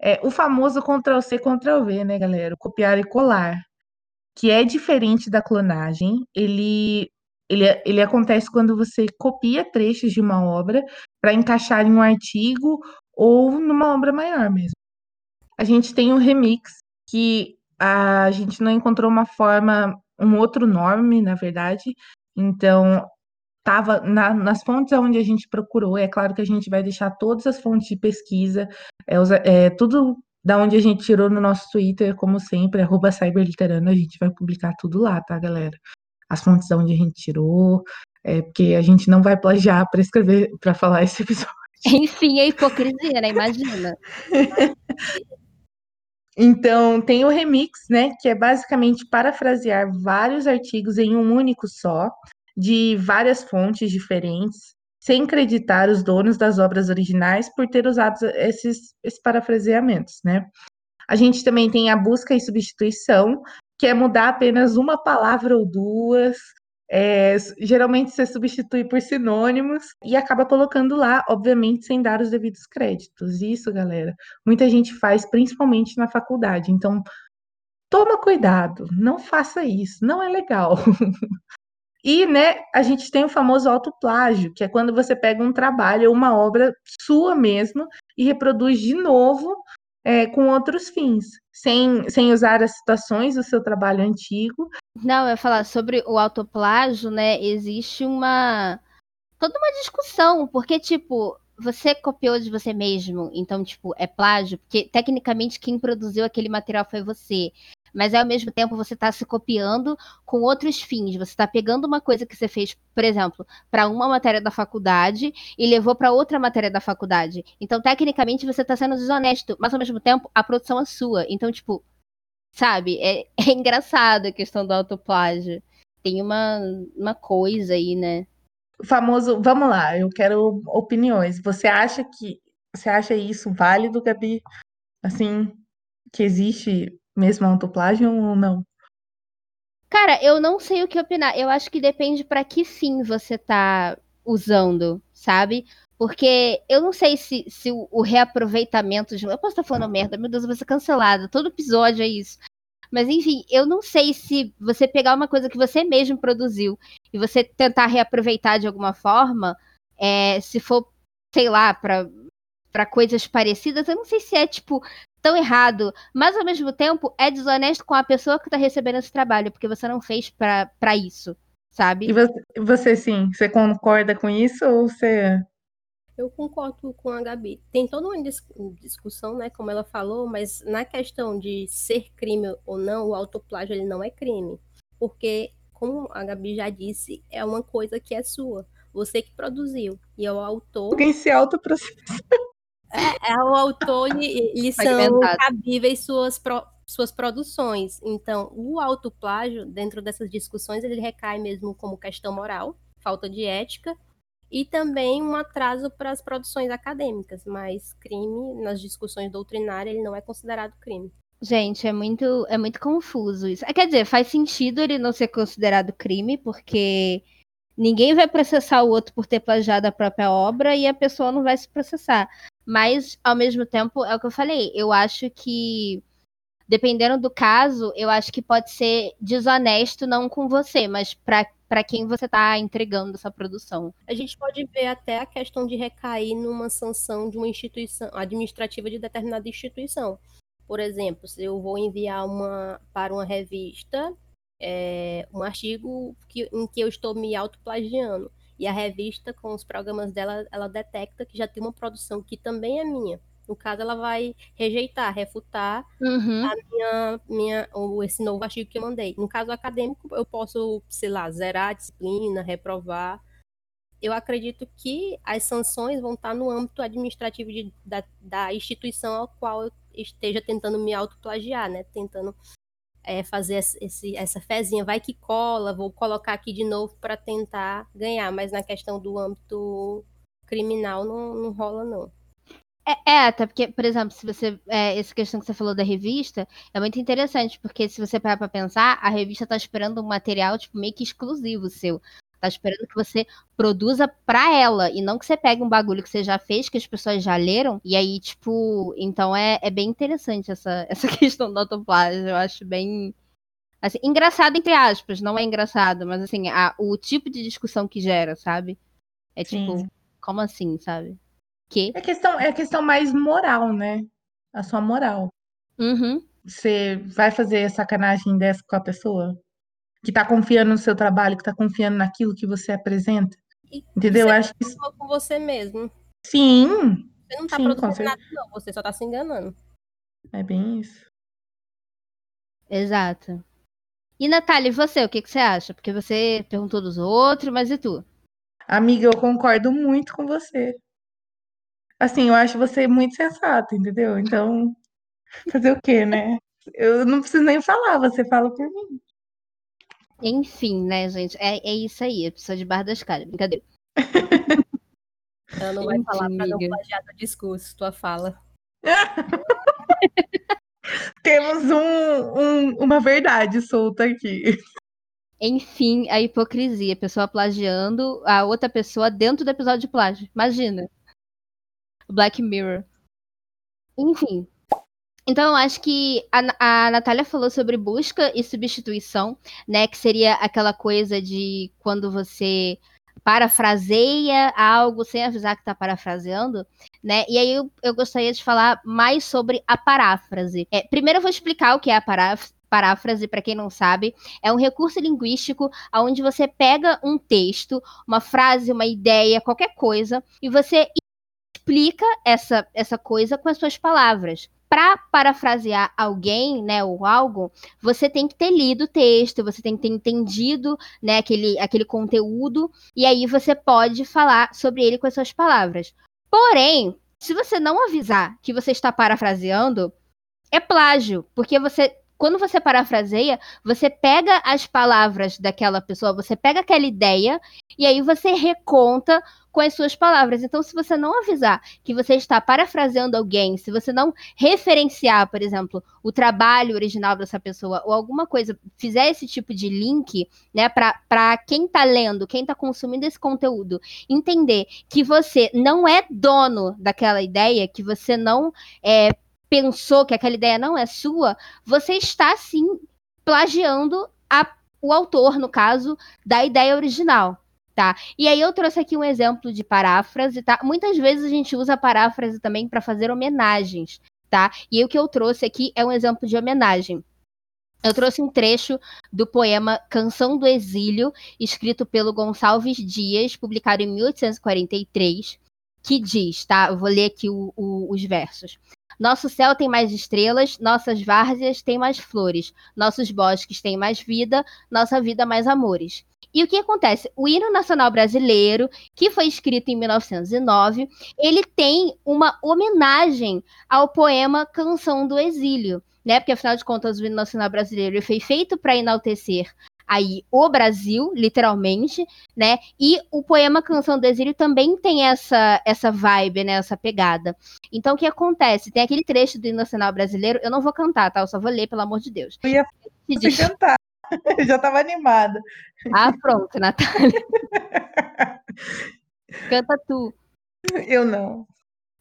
É, o famoso Ctrl-C, Ctrl-V, né, galera? Copiar e colar, que é diferente da clonagem. Ele, ele, ele acontece quando você copia trechos de uma obra para encaixar em um artigo ou numa obra maior mesmo. A gente tem um remix, que a gente não encontrou uma forma, um outro nome, na verdade. Então, estava na, nas fontes onde a gente procurou. É claro que a gente vai deixar todas as fontes de pesquisa, é, é, tudo da onde a gente tirou no nosso Twitter, como sempre, arroba cyberliterano, a gente vai publicar tudo lá, tá, galera? As fontes da onde a gente tirou, é, porque a gente não vai plagiar para escrever, para falar esse episódio. Enfim, é hipocrisia, né? Imagina. Então, tem o remix, né, que é basicamente parafrasear vários artigos em um único só, de várias fontes diferentes, sem creditar os donos das obras originais por ter usado esses, esses parafraseamentos, né? A gente também tem a busca e substituição, que é mudar apenas uma palavra ou duas, é, geralmente você substitui por sinônimos e acaba colocando lá, obviamente, sem dar os devidos créditos. Isso, galera, muita gente faz, principalmente na faculdade. Então, toma cuidado, não faça isso, não é legal. e, né, a gente tem o famoso autoplágio, que é quando você pega um trabalho, uma obra sua mesmo, e reproduz de novo é, com outros fins, sem, sem usar as citações do seu trabalho antigo. Não, eu ia falar sobre o autoplágio, né? Existe uma. toda uma discussão, porque, tipo, você copiou de você mesmo, então, tipo, é plágio, porque tecnicamente quem produziu aquele material foi você mas ao mesmo tempo você está se copiando com outros fins. Você está pegando uma coisa que você fez, por exemplo, para uma matéria da faculdade e levou para outra matéria da faculdade. Então, tecnicamente, você está sendo desonesto, mas ao mesmo tempo a produção é sua. Então, tipo, sabe, é, é engraçado a questão do autoplágio. Tem uma, uma coisa aí, né? O famoso, vamos lá, eu quero opiniões. Você acha que você acha isso válido, Gabi? Assim, que existe mesmo autoplágio ou não? Cara, eu não sei o que opinar. Eu acho que depende para que fim você tá usando, sabe? Porque eu não sei se, se o, o reaproveitamento de. Eu posso estar falando merda, meu Deus, eu vou ser cancelada. Todo episódio é isso. Mas enfim, eu não sei se você pegar uma coisa que você mesmo produziu e você tentar reaproveitar de alguma forma, é, se for, sei lá, para para coisas parecidas, eu não sei se é tipo tão errado, mas ao mesmo tempo é desonesto com a pessoa que tá recebendo esse trabalho, porque você não fez para isso, sabe? E você, você sim, você concorda com isso ou você Eu concordo com a Gabi. Tem toda uma dis- discussão, né, como ela falou, mas na questão de ser crime ou não, o autoplágio ele não é crime. Porque, como a Gabi já disse, é uma coisa que é sua. Você que produziu. E é o autor, alguém se autoprocessa? É o autor e, e são cabíveis suas, pro- suas produções. Então, o autoplágio, dentro dessas discussões, ele recai mesmo como questão moral, falta de ética, e também um atraso para as produções acadêmicas, mas crime, nas discussões doutrinárias, ele não é considerado crime. Gente, é muito, é muito confuso isso. É, Quer dizer, faz sentido ele não ser considerado crime, porque ninguém vai processar o outro por ter plagiado a própria obra e a pessoa não vai se processar. Mas, ao mesmo tempo, é o que eu falei, eu acho que, dependendo do caso, eu acho que pode ser desonesto não com você, mas para quem você está entregando essa produção. A gente pode ver até a questão de recair numa sanção de uma instituição administrativa de determinada instituição. Por exemplo, se eu vou enviar uma para uma revista é, um artigo que, em que eu estou me autoplagiando e a revista com os programas dela ela detecta que já tem uma produção que também é minha. No caso, ela vai rejeitar, refutar Uhum. minha, minha, ou esse novo artigo que eu mandei. No caso acadêmico, eu posso, sei lá, zerar a disciplina, reprovar. Eu acredito que as sanções vão estar no âmbito administrativo de, da, da instituição ao qual eu esteja tentando me autoplagiar, né? Tentando é, fazer esse, essa fezinha, vai que cola, vou colocar aqui de novo para tentar ganhar. Mas na questão do âmbito criminal não, não rola, não. É, é, até porque, por exemplo, se você. É, essa questão que você falou da revista é muito interessante, porque se você parar pra pensar, a revista tá esperando um material, tipo, meio que exclusivo seu. Tá esperando que você produza pra ela, e não que você pegue um bagulho que você já fez, que as pessoas já leram, e aí, tipo. Então é, é bem interessante essa, essa questão do autoplágio. Eu acho bem. Assim, engraçado, entre aspas, não é engraçado, mas assim, a, o tipo de discussão que gera, sabe? É tipo, Sim. como assim, sabe? Que? É questão, é questão mais moral, né? A sua moral. Uhum. Você vai fazer sacanagem dessa com a pessoa? Que tá confiando no seu trabalho, que tá confiando naquilo que você apresenta? E Entendeu? Eu você acho que falou com você mesmo. sim, Você não tá com produzindo nada, não. Você só tá se enganando. é bem isso. Exato. E Natália, e você, o que, que você acha? Porque você perguntou dos outros, mas e tu? Amiga, eu concordo muito com você. Assim, eu acho você muito sensata, entendeu? Então, fazer o quê, né? Eu não preciso nem falar, você fala por mim. Enfim, né, gente? É, é isso aí, pessoa de bar das caras. Brincadeira. Ela não vai Enfim, falar pra não plagiar teu discurso, tua fala. Temos um, um- uma verdade solta aqui. Enfim, a hipocrisia. A pessoa plagiando a outra pessoa dentro do episódio de plágio. Imagina. Black Mirror. Enfim. Então, eu acho que a, a Natália falou sobre busca e substituição, né? Que seria aquela coisa de quando você parafraseia algo sem avisar que está parafraseando, né? E aí eu, eu gostaria de falar mais sobre a paráfrase. É, primeiro eu vou explicar o que é a paráfrase. Paráfrase, para quem não sabe, é um recurso linguístico onde você pega um texto, uma frase, uma ideia, qualquer coisa, e você explica essa, essa coisa com as suas palavras. Para parafrasear alguém, né, ou algo, você tem que ter lido o texto, você tem que ter entendido, né, aquele, aquele conteúdo, e aí você pode falar sobre ele com as suas palavras. Porém, se você não avisar que você está parafraseando, é plágio, porque você quando você parafraseia, você pega as palavras daquela pessoa, você pega aquela ideia e aí você reconta com as suas palavras. Então, se você não avisar que você está parafraseando alguém, se você não referenciar, por exemplo, o trabalho original dessa pessoa ou alguma coisa, fizer esse tipo de link, né, para quem está lendo, quem está consumindo esse conteúdo, entender que você não é dono daquela ideia, que você não é, pensou que aquela ideia não é sua, você está sim plagiando a, o autor, no caso, da ideia original. Tá? E aí eu trouxe aqui um exemplo de paráfrase, tá? Muitas vezes a gente usa paráfrase também para fazer homenagens, tá? E o que eu trouxe aqui é um exemplo de homenagem. Eu trouxe um trecho do poema Canção do Exílio, escrito pelo Gonçalves Dias, publicado em 1843, que diz, tá? Eu vou ler aqui o, o, os versos. Nosso céu tem mais estrelas, nossas várzeas têm mais flores, nossos bosques têm mais vida, nossa vida mais amores. E o que acontece? O hino nacional brasileiro, que foi escrito em 1909, ele tem uma homenagem ao poema Canção do Exílio, né? Porque afinal de contas o hino nacional brasileiro foi feito para enaltecer aí o Brasil, literalmente, né? E o poema Canção do Exílio também tem essa essa vibe, né? Essa pegada. Então o que acontece? Tem aquele trecho do hino nacional brasileiro, eu não vou cantar, tá? Eu só vou ler, pelo amor de Deus. Eu ia diz... cantar. Eu já estava animada. Ah, pronto, Natália. Canta tu. Eu não.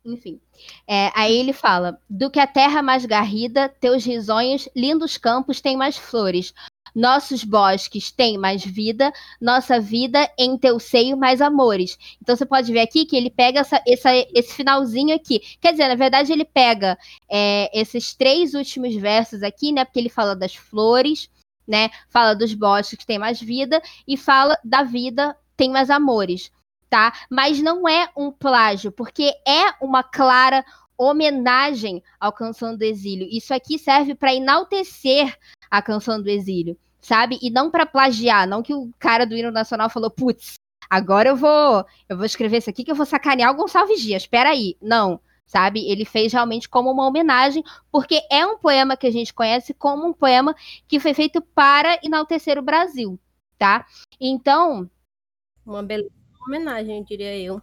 Enfim. É, aí ele fala: Do que a terra mais garrida, teus risonhos, lindos campos têm mais flores. Nossos bosques têm mais vida, nossa vida em teu seio mais amores. Então você pode ver aqui que ele pega essa, essa, esse finalzinho aqui. Quer dizer, na verdade, ele pega é, esses três últimos versos aqui, né? Porque ele fala das flores, né? Fala dos bosques que têm mais vida e fala da vida tem mais amores, tá? Mas não é um plágio, porque é uma clara homenagem ao Canção do Exílio. Isso aqui serve para enaltecer a Canção do Exílio sabe? E não para plagiar, não que o cara do hino nacional falou, putz, agora eu vou, eu vou escrever isso aqui que eu vou sacanear o Gonçalves Dias. Espera aí. Não, sabe? Ele fez realmente como uma homenagem, porque é um poema que a gente conhece como um poema que foi feito para enaltecer o Brasil, tá? Então, uma beleza homenagem, diria eu.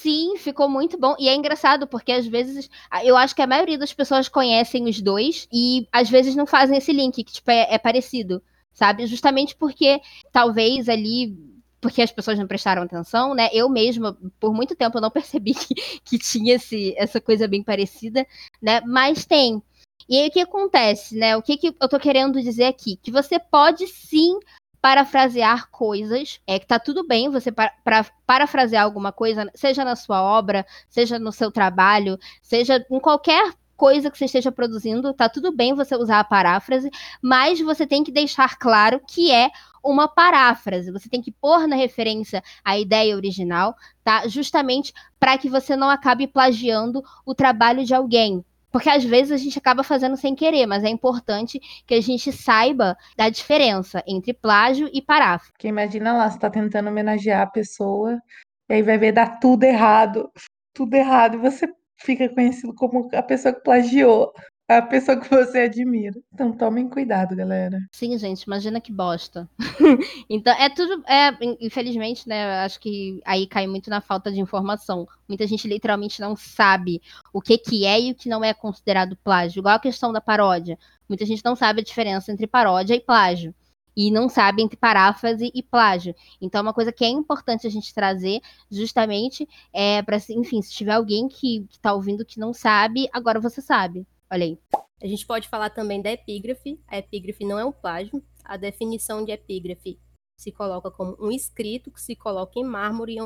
Sim, ficou muito bom. E é engraçado, porque às vezes eu acho que a maioria das pessoas conhecem os dois e às vezes não fazem esse link, que tipo, é, é parecido, sabe? Justamente porque talvez ali porque as pessoas não prestaram atenção, né? Eu mesma, por muito tempo, não percebi que, que tinha esse, essa coisa bem parecida, né? Mas tem. E aí o que acontece, né? O que, que eu tô querendo dizer aqui? Que você pode sim parafrasear coisas. É que tá tudo bem você para, para, parafrasear alguma coisa, seja na sua obra, seja no seu trabalho, seja em qualquer coisa que você esteja produzindo, tá tudo bem você usar a paráfrase, mas você tem que deixar claro que é uma paráfrase. Você tem que pôr na referência a ideia original, tá? Justamente para que você não acabe plagiando o trabalho de alguém, porque às vezes a gente acaba fazendo sem querer, mas é importante que a gente saiba da diferença entre plágio e paráfrase. Porque imagina lá, você está tentando homenagear a pessoa, e aí vai ver dar tudo errado, tudo errado, e você fica conhecido como a pessoa que plagiou a pessoa que você admira. Então tomem cuidado, galera. Sim, gente, imagina que bosta. então, é tudo. É, infelizmente, né? Acho que aí cai muito na falta de informação. Muita gente literalmente não sabe o que, que é e o que não é considerado plágio. Igual a questão da paródia. Muita gente não sabe a diferença entre paródia e plágio e não sabe entre paráfrase e plágio. Então, é uma coisa que é importante a gente trazer, justamente, é para, enfim, se tiver alguém que, está ouvindo que não sabe, agora você sabe. Olha aí. A gente pode falar também da epígrafe. A epígrafe não é um plágio. A definição de epígrafe se coloca como um escrito que se coloca em mármore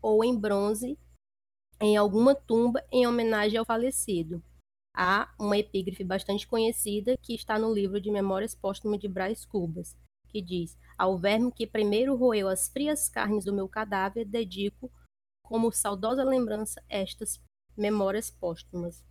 ou em bronze em alguma tumba em homenagem ao falecido. Há uma epígrafe bastante conhecida que está no livro de Memórias Póstumas de Brás Cubas, que diz: Ao verme que primeiro roeu as frias carnes do meu cadáver, dedico como saudosa lembrança estas memórias póstumas.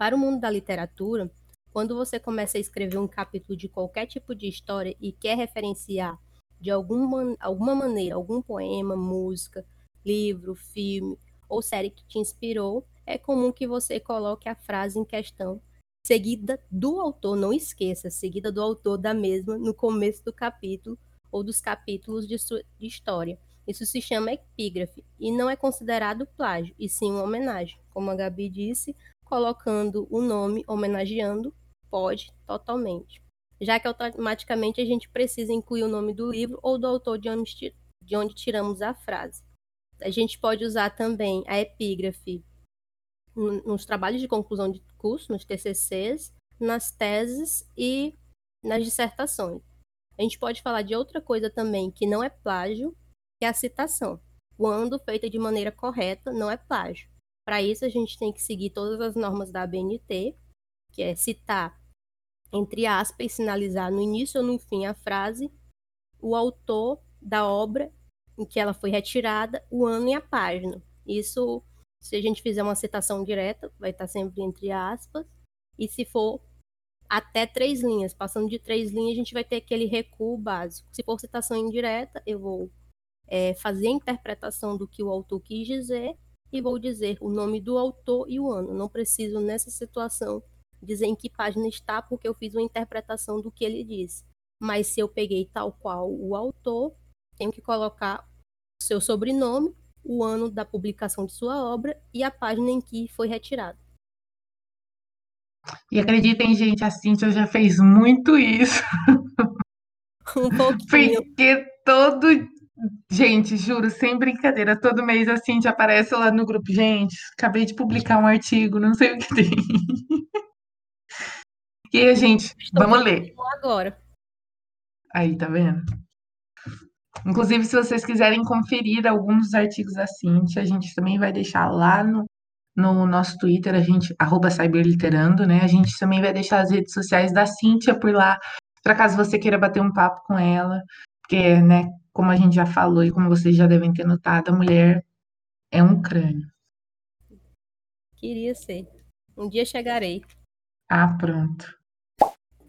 Para o mundo da literatura, quando você começa a escrever um capítulo de qualquer tipo de história e quer referenciar de alguma, alguma maneira algum poema, música, livro, filme ou série que te inspirou, é comum que você coloque a frase em questão seguida do autor, não esqueça, seguida do autor da mesma no começo do capítulo ou dos capítulos de sua de história. Isso se chama epígrafe e não é considerado plágio, e sim uma homenagem. Como a Gabi disse, colocando o nome homenageando, pode totalmente. Já que automaticamente a gente precisa incluir o nome do livro ou do autor de onde, de onde tiramos a frase. A gente pode usar também a epígrafe nos trabalhos de conclusão de curso, nos TCCs, nas teses e nas dissertações. A gente pode falar de outra coisa também que não é plágio, que é a citação. Quando feita de maneira correta, não é plágio. Para isso, a gente tem que seguir todas as normas da ABNT, que é citar entre aspas e sinalizar no início ou no fim a frase, o autor da obra em que ela foi retirada, o ano e a página. Isso, se a gente fizer uma citação direta, vai estar sempre entre aspas, e se for até três linhas, passando de três linhas, a gente vai ter aquele recuo básico. Se for citação indireta, eu vou é, fazer a interpretação do que o autor quis dizer e vou dizer o nome do autor e o ano. Não preciso, nessa situação, dizer em que página está, porque eu fiz uma interpretação do que ele disse. Mas se eu peguei tal qual o autor, tenho que colocar o seu sobrenome, o ano da publicação de sua obra e a página em que foi retirado. E acreditem, gente, a Cintia já fez muito isso. Um pouquinho. Porque todo. Gente, juro, sem brincadeira, todo mês a Cintia aparece lá no grupo. Gente, acabei de publicar um artigo, não sei o que tem. E aí, gente, Estou vamos ler. Agora. Aí, tá vendo? Inclusive, se vocês quiserem conferir alguns dos artigos da Cintia, a gente também vai deixar lá no, no nosso Twitter, a gente, arroba cyberliterando, né? A gente também vai deixar as redes sociais da Cintia por lá, para caso você queira bater um papo com ela, porque, né, como a gente já falou e como vocês já devem ter notado, a mulher é um crânio. Queria ser. Um dia chegarei. Ah, pronto.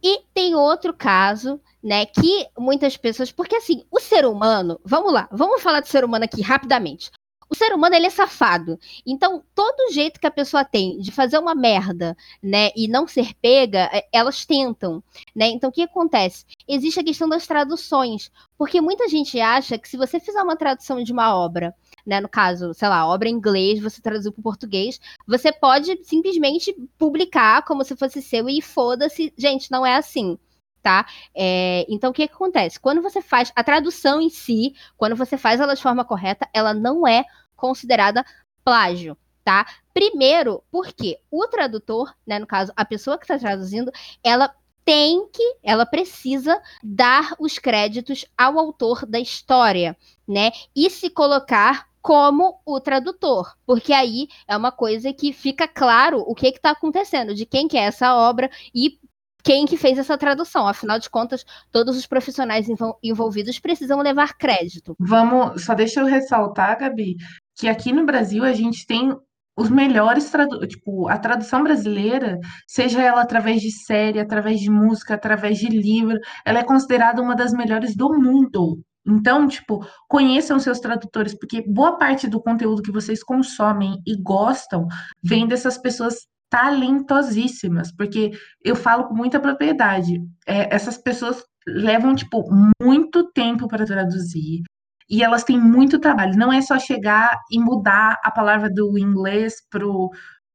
E tem outro caso, né, que muitas pessoas, porque assim, o ser humano, vamos lá, vamos falar do ser humano aqui rapidamente. O ser humano ele é safado. Então, todo jeito que a pessoa tem de fazer uma merda, né, e não ser pega, é, elas tentam, né? Então, o que acontece? Existe a questão das traduções, porque muita gente acha que se você fizer uma tradução de uma obra, né, no caso, sei lá, obra em inglês, você traduziu para português, você pode simplesmente publicar como se fosse seu e foda-se. Gente, não é assim tá? É, então, o que, que, acontece? Quando você faz a tradução em si, quando você faz ela de forma correta, ela não é considerada plágio, tá? Primeiro, porque o tradutor, né, no caso, a pessoa que está traduzindo, ela tem que, ela precisa dar os créditos ao autor da história, né? E se colocar como o tradutor, porque aí é uma coisa que fica claro o que está acontecendo, de quem que é essa obra e quem que fez essa tradução. Afinal de contas, todos os profissionais envolvidos precisam levar crédito. Vamos, só deixa eu ressaltar, Gabi, que aqui no Brasil a gente tem os melhores tradu tipo, a tradução brasileira, seja ela através de série, através de música, através de livro, ela é considerada uma das melhores do mundo. Então, tipo, conheçam seus tradutores, porque boa parte do conteúdo que vocês consomem e gostam vem dessas pessoas talentosíssimas, porque eu falo com muita propriedade. É, essas pessoas levam, tipo, muito tempo para traduzir, e elas têm muito trabalho. Não é só chegar e mudar a palavra do inglês para o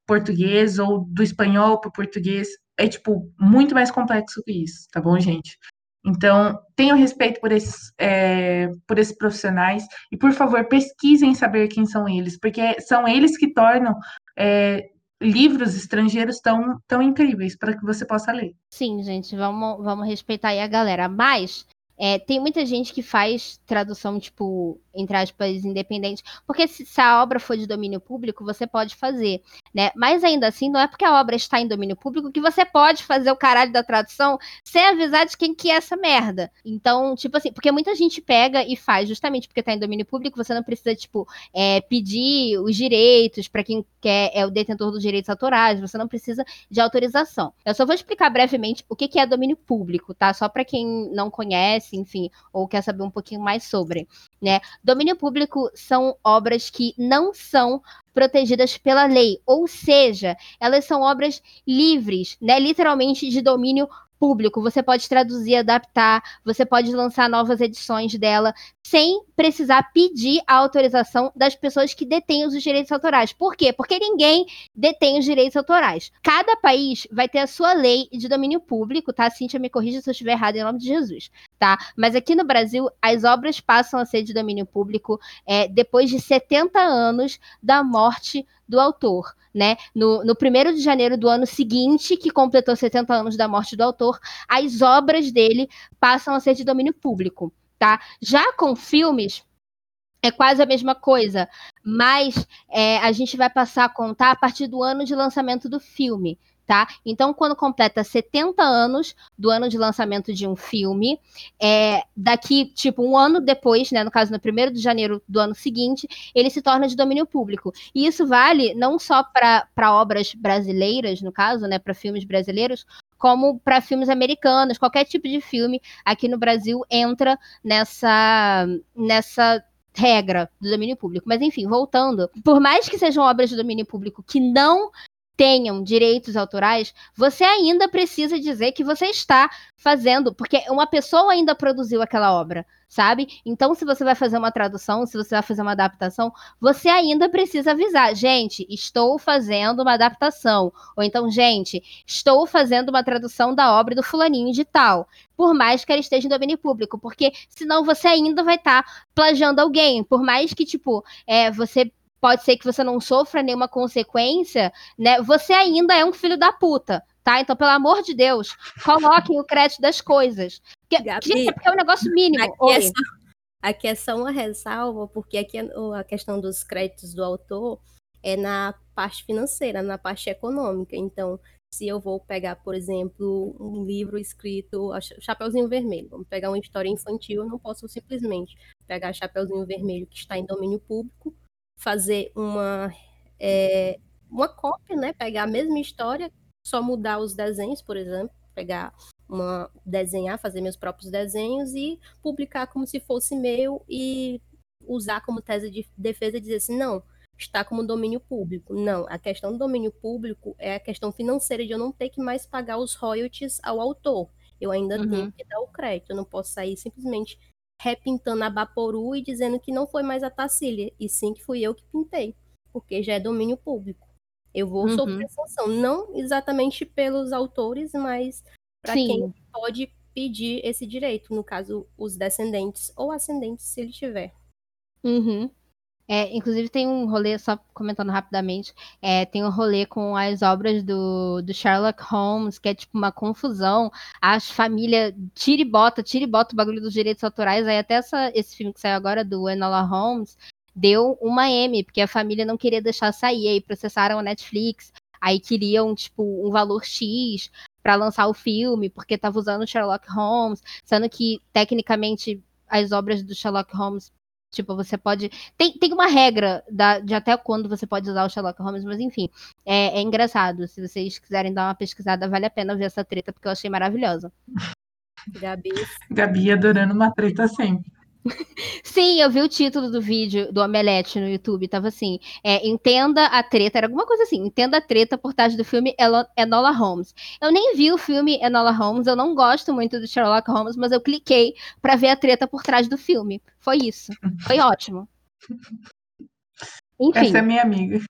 português ou do espanhol para o português. É, tipo, muito mais complexo que isso, tá bom, gente? Então, tenham respeito por esses, é, por esses profissionais e, por favor, pesquisem saber quem são eles, porque são eles que tornam é, livros estrangeiros tão, tão incríveis para que você possa ler. Sim, gente, vamos, vamos respeitar aí a galera. Mas é, tem muita gente que faz tradução, tipo, entre aspas, independente. Porque se, se, a obra for de domínio público, você pode fazer, né? Mas ainda assim, não é porque a obra está em domínio público que você pode fazer o caralho da tradução sem avisar de quem que é essa merda. Então, tipo assim, porque muita gente pega e faz, justamente porque está em domínio público, você não precisa, tipo, é, pedir os direitos para quem quer, é o detentor dos direitos autorais, você não precisa de autorização. Eu só vou explicar brevemente o que, que é domínio público, tá? Só para quem não conhece conhece, enfim, ou quer saber um pouquinho mais sobre, né? Domínio público são obras que não são protegidas pela lei, ou seja, elas são obras livres, né, literalmente de domínio público. Você pode traduzir, adaptar, você pode lançar novas edições dela sem precisar pedir a autorização das pessoas que detêm os direitos autorais. Por quê? Porque ninguém detém os direitos autorais. Cada país vai ter a sua lei de domínio público, tá? Cíntia, me corrija se eu estiver errado em nome de Jesus, tá? Mas aqui no Brasil, as obras passam a ser de domínio público é, depois de 70 anos da morte do autor né? No, no 1 de janeiro do ano seguinte, que completou 70 anos da morte do autor, as obras dele passam a ser de domínio público, tá? Já com filmes, é quase a mesma coisa, mas é, a gente vai passar a contar a partir do ano de lançamento do filme. Tá? Então, quando completa 70 anos do ano de lançamento de um filme, é, daqui, tipo, um ano depois, né, no caso, no 1 de janeiro do ano seguinte, ele se torna de domínio público. E isso vale não só para obras brasileiras, no caso, né, para filmes brasileiros, como para filmes americanos, qualquer tipo de filme aqui no Brasil entra nessa, nessa regra do domínio público. Mas enfim, voltando, por mais que sejam obras de domínio público que não tenham direitos autorais, você ainda precisa dizer que você está fazendo, porque uma pessoa ainda produziu aquela obra, sabe? Então, se você vai fazer uma tradução, se você vai fazer uma adaptação, você ainda precisa avisar, gente, estou fazendo uma adaptação, ou então, gente, estou fazendo uma tradução da obra do fulaninho de tal, por mais que ela esteja em domínio público, porque senão você ainda vai estar tá plagiando alguém, por mais que, tipo, é, você pode ser que você não sofra nenhuma consequência, né? Você ainda é um filho da puta, tá? Então, pelo amor de Deus, coloquem o crédito das coisas. Porque, Gabi, porque é um negócio mínimo. Aqui é, só, aqui é, só, uma ressalva, porque aqui é a questão dos créditos do autor é na parte financeira, na parte econômica. Então, se eu vou pegar, por exemplo, um livro escrito Chapeuzinho Vermelho, vamos pegar uma história infantil, eu não posso simplesmente pegar Chapeuzinho Vermelho que está em domínio público fazer uma, é, uma cópia, né? Pegar a mesma história, só mudar os desenhos, por exemplo, pegar uma desenhar, fazer meus próprios desenhos e publicar como se fosse meu e usar como tese de defesa e dizer assim, não, está como domínio público. Não, a questão do domínio público é a questão financeira de eu não ter que mais pagar os royalties ao autor. Eu ainda uhum. tenho que dar o crédito, eu não posso sair simplesmente repintando a Baporu e dizendo que não foi mais a Tacília, e sim que fui eu que pintei, porque já é domínio público. Eu vou uhum. sofrer sanção, não exatamente pelos autores, mas para quem pode pedir esse direito, no caso, os descendentes ou ascendentes, se ele tiver. Uhum. É, inclusive tem um rolê, só comentando rapidamente, é, tem um rolê com as obras do, do Sherlock Holmes, que é tipo uma confusão. As famílias tira e bota, tira e bota o bagulho dos direitos autorais. Aí até essa, esse filme que saiu agora, do Enola Holmes, deu uma M, porque a família não queria deixar sair, aí processaram a Netflix, aí queriam, tipo, um valor X para lançar o filme, porque tava usando Sherlock Holmes, sendo que, tecnicamente, as obras do Sherlock Holmes Tipo, você pode. Tem, tem uma regra da, de até quando você pode usar o Sherlock Holmes, mas enfim, é, é, engraçado. Se vocês quiserem dar uma pesquisada, vale a pena ver essa treta, porque eu achei maravilhosa. Gabi. Gabi adorando uma treta sempre. Sim, eu vi o título do vídeo do Omelete no YouTube, tava assim, é, entenda a treta, era alguma coisa assim, entenda a treta por trás do filme Enola Holmes. Eu nem vi o filme Enola Holmes, eu não gosto muito do Sherlock Holmes, mas eu cliquei para ver a treta por trás do filme. Foi isso. Foi ótimo. Enfim. Essa é minha amiga.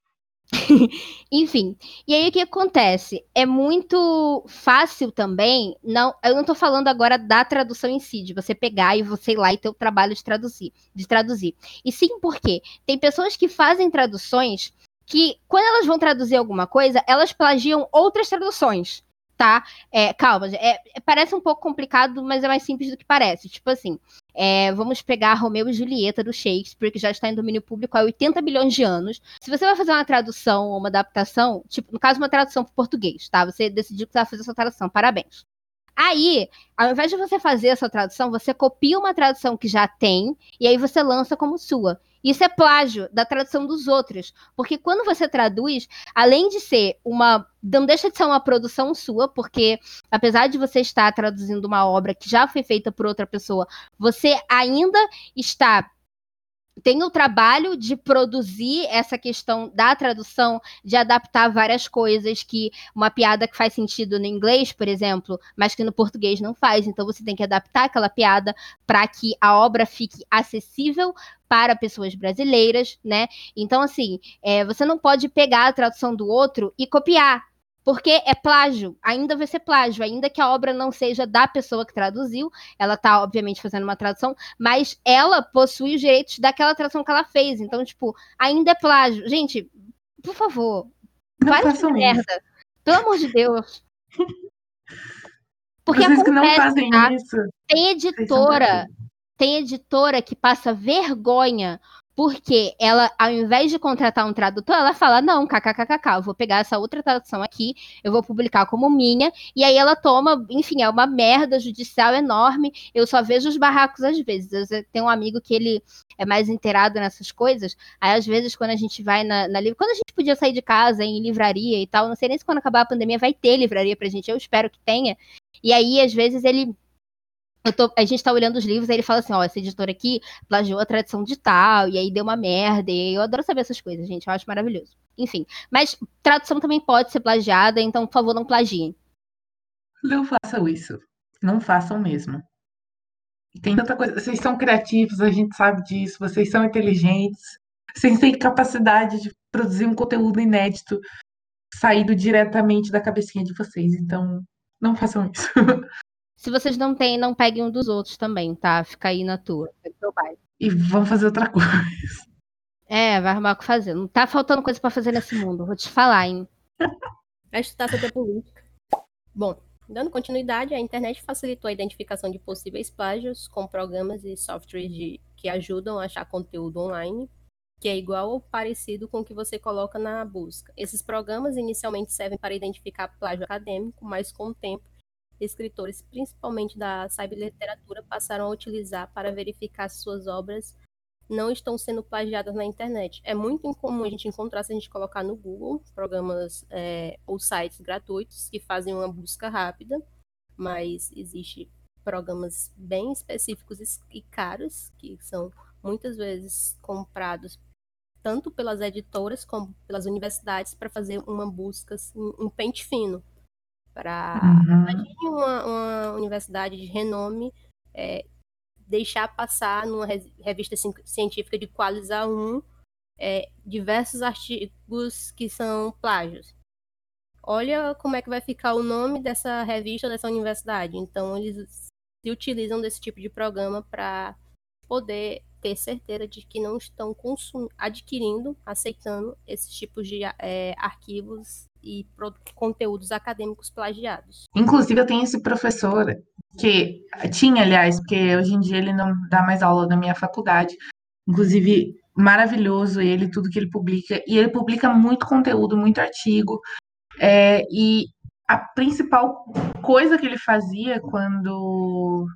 Enfim, e aí o que acontece? É muito fácil também, não, eu não estou falando agora da tradução em si, de você pegar e você ir lá e ter o trabalho de traduzir, de traduzir. E sim porque tem pessoas que fazem traduções que, quando elas vão traduzir alguma coisa, elas plagiam outras traduções, tá? É, calma, é, parece um pouco complicado, mas é mais simples do que parece. Tipo assim, é, vamos pegar Romeu e Julieta do Shakespeare, que já está em domínio público há 80 bilhões de anos. Se você vai fazer uma tradução ou uma adaptação, tipo, no caso, uma tradução para português, tá? Você decidiu que você vai fazer essa tradução, parabéns. Aí, ao invés de você fazer essa tradução, você copia uma tradução que já tem e aí você lança como sua. Isso é plágio da tradução dos outros. Porque quando você traduz, além de ser uma. Não deixa de ser uma produção sua, porque apesar de você estar traduzindo uma obra que já foi feita por outra pessoa, você ainda está tem o trabalho de produzir essa questão da tradução, de adaptar várias coisas que uma piada que faz sentido no inglês, por exemplo, mas que no português não faz. Então você tem que adaptar aquela piada para que a obra fique acessível para pessoas brasileiras, né? Então, assim, é, você não pode pegar a tradução do outro e copiar porque é plágio, ainda vai ser plágio, ainda que a obra não seja da pessoa que traduziu, ela está obviamente fazendo uma tradução, mas ela possui os direitos daquela tradução que ela fez. Então, tipo, ainda é plágio. Gente, por favor, não para de merda. Pelo amor de Deus. Porque Vocês acontece, tá? isso. Tem editora, tem editora que passa vergonha Porque ela, ao invés de contratar um tradutor, ela fala: não, kkkk, eu vou pegar essa outra tradução aqui, eu vou publicar como minha, e aí ela toma, enfim, é uma merda judicial enorme. Eu só vejo os barracos às vezes. Eu tenho um amigo que ele é mais inteirado nessas coisas. Aí, às vezes, quando a gente vai na, na Quando a gente podia sair de casa em livraria e tal, não sei nem se quando acabar a pandemia vai ter livraria pra gente, eu espero que tenha. E aí, às vezes, ele Tô, a gente tá olhando os livros, aí ele fala assim, ó, esse editor aqui plagiou a tradição de tal, e aí deu uma merda, e eu adoro saber essas coisas, gente, eu acho maravilhoso. Enfim, mas tradução também pode ser plagiada, então, por favor, não plagiem. Não façam isso. Não façam mesmo. Tem tanta coisa. Vocês são criativos, a gente sabe disso, vocês são inteligentes, vocês têm capacidade de produzir um conteúdo inédito saído diretamente da cabecinha de vocês, então não façam isso. Se vocês não têm, não peguem um dos outros também, tá? Fica aí na tua. E vamos fazer outra coisa. É, vai arrumar o que fazer. Não tá faltando coisa para fazer nesse mundo, vou te falar, hein? É estudar sobre política. Bom, dando continuidade, a internet facilitou a identificação de possíveis plágios com programas e softwares de, que ajudam a achar conteúdo online, que é igual ou parecido com o que você coloca na busca. Esses programas inicialmente servem para identificar plágio acadêmico, mas com o tempo escritores, principalmente da cyberliteratura, passaram a utilizar para verificar se suas obras não estão sendo plagiadas na internet. É muito incomum a gente encontrar, se a gente colocar no Google, programas é, ou sites gratuitos que fazem uma busca rápida, mas existe programas bem específicos e caros, que são muitas vezes comprados tanto pelas editoras como pelas universidades para fazer uma busca, assim, um pente fino para uhum. uma, uma, universidade de renome é, deixar passar numa revista científica de Qualizar 1 é, diversos artigos que são plágios. Olha como é que vai ficar o nome dessa revista dessa universidade. Então, eles se utilizam desse tipo de programa para poder ter certeza de que não estão adquirindo, aceitando esses tipos de é, arquivos e conteúdos acadêmicos plagiados. Inclusive, eu tenho esse professor que tinha, aliás, porque hoje em dia ele não dá mais aula na minha faculdade. Inclusive, maravilhoso ele, tudo que ele publica. E ele publica muito conteúdo, muito artigo. É, e a principal coisa que ele fazia quando,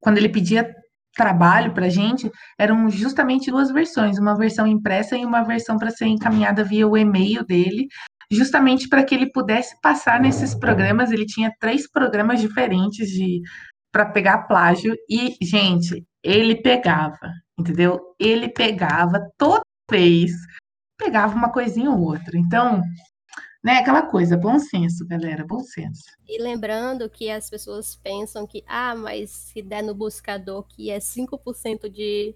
quando ele pedia trabalho para gente eram justamente duas versões, uma versão impressa e uma versão para ser encaminhada via o e-mail dele, justamente para que ele pudesse passar nesses programas. Ele tinha três programas diferentes de para pegar plágio e, gente, ele pegava, entendeu? Ele pegava toda vez, pegava uma coisinha ou outra. Então, né, aquela coisa, bom senso, galera, bom senso. E lembrando que as pessoas pensam que, ah, mas se der no buscador que é 5% de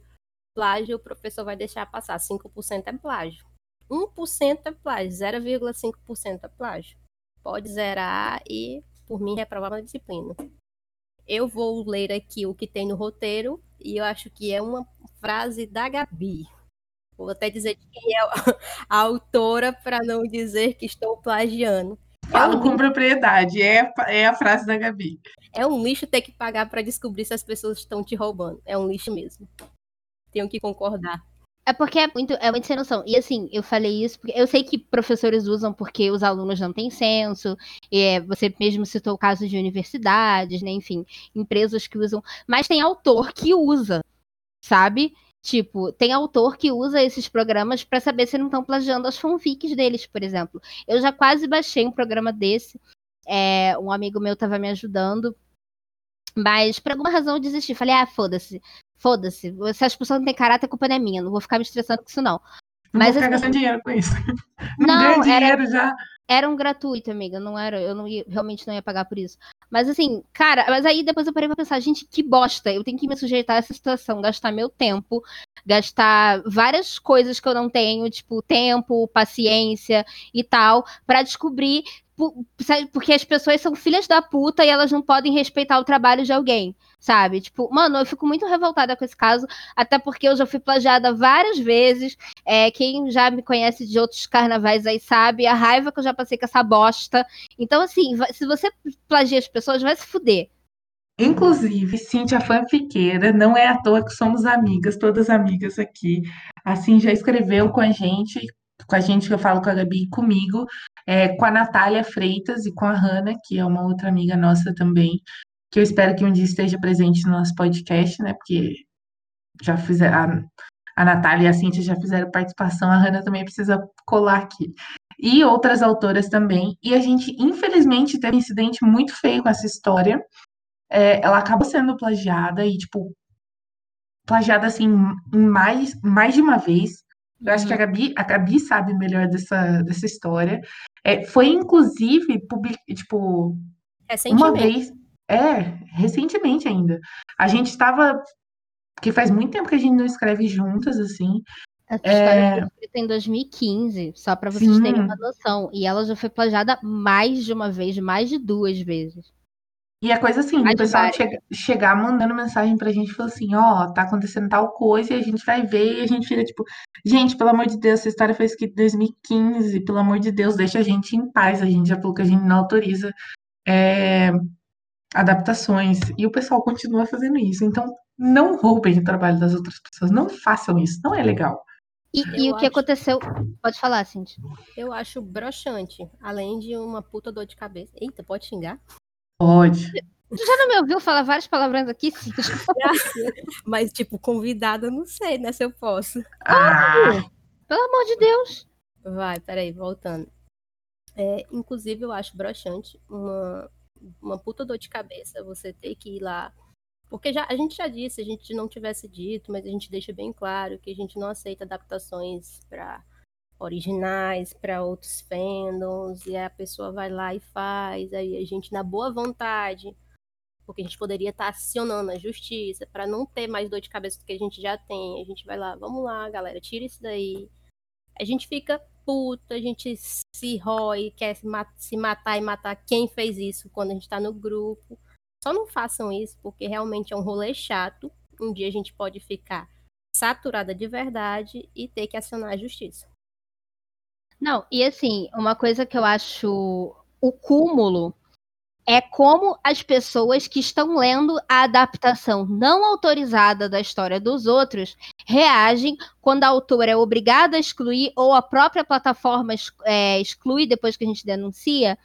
plágio, o professor vai deixar passar. 5% é plágio. 1% é plágio, 0,5% é plágio. Pode zerar e, por mim, reprovar na disciplina. Eu vou ler aqui o que tem no roteiro e eu acho que é uma frase da Gabi. Vou até dizer de quem é a autora para não dizer que estou plagiando. Falo é um com propriedade, é, é a frase da Gabi. É um lixo ter que pagar para descobrir se as pessoas estão te roubando. É um lixo mesmo. Tenho que concordar. É porque é muito, é muito sem noção. E assim, eu falei isso porque eu sei que professores usam porque os alunos não têm senso. É, você mesmo citou o caso de universidades, né? Enfim, empresas que usam. Mas tem autor que usa, sabe? Tipo, tem autor que usa esses programas para saber se não estão plagiando as fanfics deles, por exemplo. Eu já quase baixei um programa desse. É, um amigo meu estava me ajudando. Mas por alguma razão eu desisti. Falei, ah, foda-se. Foda-se. Se as pessoas não têm caráter, a culpa não é minha. Não vou ficar me estressando com isso, não. Não Mas, vou ficar assim, gastando dinheiro com isso. Não, dinheiro era, já. Era um gratuito, amiga. Não era, eu não ia, realmente não ia pagar por isso. Mas assim, cara, mas aí depois eu parei pra pensar, gente, que bosta. Eu tenho que me sujeitar a essa situação, gastar meu tempo, gastar várias coisas que eu não tenho, tipo, tempo, paciência e tal, para descobrir porque as pessoas são filhas da puta e elas não podem respeitar o trabalho de alguém, sabe? Tipo, mano, eu fico muito revoltada com esse caso, até porque eu já fui plagiada várias vezes. É, quem já me conhece de outros carnavais aí sabe a raiva que eu já passei com essa bosta. Então, assim, se você plagia as pessoas, vai se fuder. Inclusive, Cíntia fanfiqueira, não é à toa que somos amigas, todas amigas aqui. Assim, já escreveu com a gente, com a gente que eu falo com a Gabi e comigo, é, com a Natália Freitas e com a Hanna, que é uma outra amiga nossa também, que eu espero que um dia esteja presente no nosso podcast, né? Porque já fizeram, a, Natália e a Cíntia já fizeram participação, a Hanna também precisa colar aqui. E outras autoras também. E a gente, infelizmente, teve um incidente muito feio com essa história é, ela acaba sendo plagiada e, tipo, plagiada assim mais, mais de uma vez. Eu acho que a uhum. Gabi, a Gabi sabe melhor dessa, dessa história. É, foi, inclusive, public, tipo, uma vez. É, recentemente ainda. A gente estava. Porque faz muito tempo que a gente não escreve juntas, assim. Essa história é... foi escrita em 2015, só para vocês Sim. terem uma noção. E ela já foi plagiada mais de uma vez, mais de duas vezes. E a coisa assim, o pessoal chega, chegar mandando mensagem pra gente, falou assim, ó, oh, tá acontecendo tal coisa, e a gente vai ver, e a gente fica tipo, gente, pelo amor de Deus, essa história foi escrita em 2015, pelo amor de Deus, deixa a gente em paz, a gente já falou que a gente não autoriza é, adaptações, e o pessoal continua fazendo isso, então não roubem o trabalho das outras pessoas, não façam isso, não é legal. E, e o que acho... aconteceu? Pode falar, Cintia. Eu acho broxante, além de uma puta dor de cabeça. Eita, pode xingar? Pode. Tu já não me ouviu falar várias palavrões aqui? Sim. Mas, tipo, convidada, não sei, né? Se eu posso. Ah. Pelo amor de Deus. Vai, peraí, voltando. É, inclusive, eu acho broxante uma, uma puta dor de cabeça você ter que ir lá. Porque já, a gente já disse, se a gente não tivesse dito, mas a gente deixa bem claro que a gente não aceita adaptações para originais para outros fandoms, e a pessoa vai lá e faz, aí a gente, na boa vontade, porque a gente poderia estar tá acionando a justiça para não ter mais dor de cabeça do que a gente já tem, a gente vai lá, vamos lá, galera, tira isso daí. A gente fica puto, a gente se rói, quer se, se matar e matar quem fez isso quando a gente está no grupo. Só não façam isso, porque realmente é um rolê chato. Um dia a gente pode ficar saturada de verdade e ter que acionar a justiça. Não, e assim, uma coisa que eu acho o cúmulo é como as pessoas que estão lendo a adaptação não autorizada da história dos outros reagem quando a autora é obrigada a excluir ou a própria plataforma é, exclui depois que a gente denuncia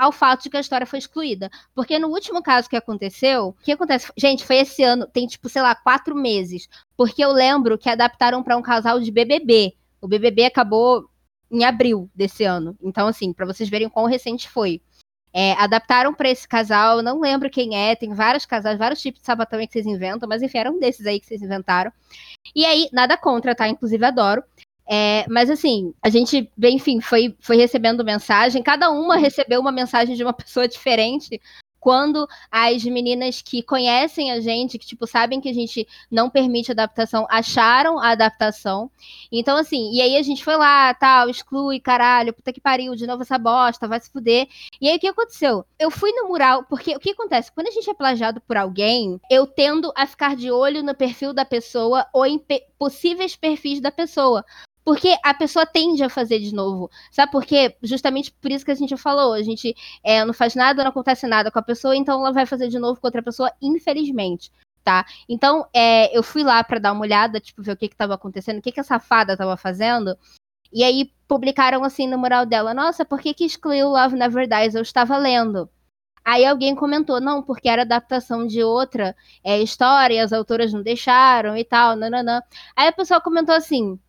ao fato de que a história foi excluída. Porque no último caso que aconteceu, o que acontece? Gente, foi esse ano, tem tipo, sei lá, quatro meses. Porque eu lembro que adaptaram para um casal de BBB. O BBB acabou em abril desse ano. Então, assim, para vocês verem quão recente foi. É, adaptaram para esse casal, não lembro quem é, tem vários casais, vários tipos de sapatão que vocês inventam, mas enfim, era um desses aí que vocês inventaram. E aí, nada contra, tá? Inclusive adoro. É, mas assim, a gente, enfim, foi, foi recebendo mensagem, cada uma recebeu uma mensagem de uma pessoa diferente quando as meninas que conhecem a gente, que tipo sabem que a gente não permite adaptação, acharam a adaptação. Então assim, e aí a gente foi lá, tal, exclui, caralho, puta que pariu, de novo essa bosta, vai se fuder. E aí o que aconteceu? Eu fui no mural, porque o que acontece? Quando a gente é plagiado por alguém, eu tendo a ficar de olho no perfil da pessoa ou em possíveis perfis da pessoa. Porque a pessoa tende a fazer de novo. Sabe por quê? Justamente por isso que a gente falou. A gente é, não faz nada, não acontece nada com a pessoa, então ela vai fazer de novo com outra pessoa, infelizmente. Tá? Então, é, eu fui lá para dar uma olhada, tipo, ver o que estava acontecendo, o que, que a safada estava fazendo. E aí publicaram assim no mural dela: Nossa, por que, que excluiu Love Never Dies? Eu estava lendo. Aí alguém comentou, não, porque era adaptação de outra é, história, as autoras não deixaram e tal, nananã. Aí a pessoa comentou assim: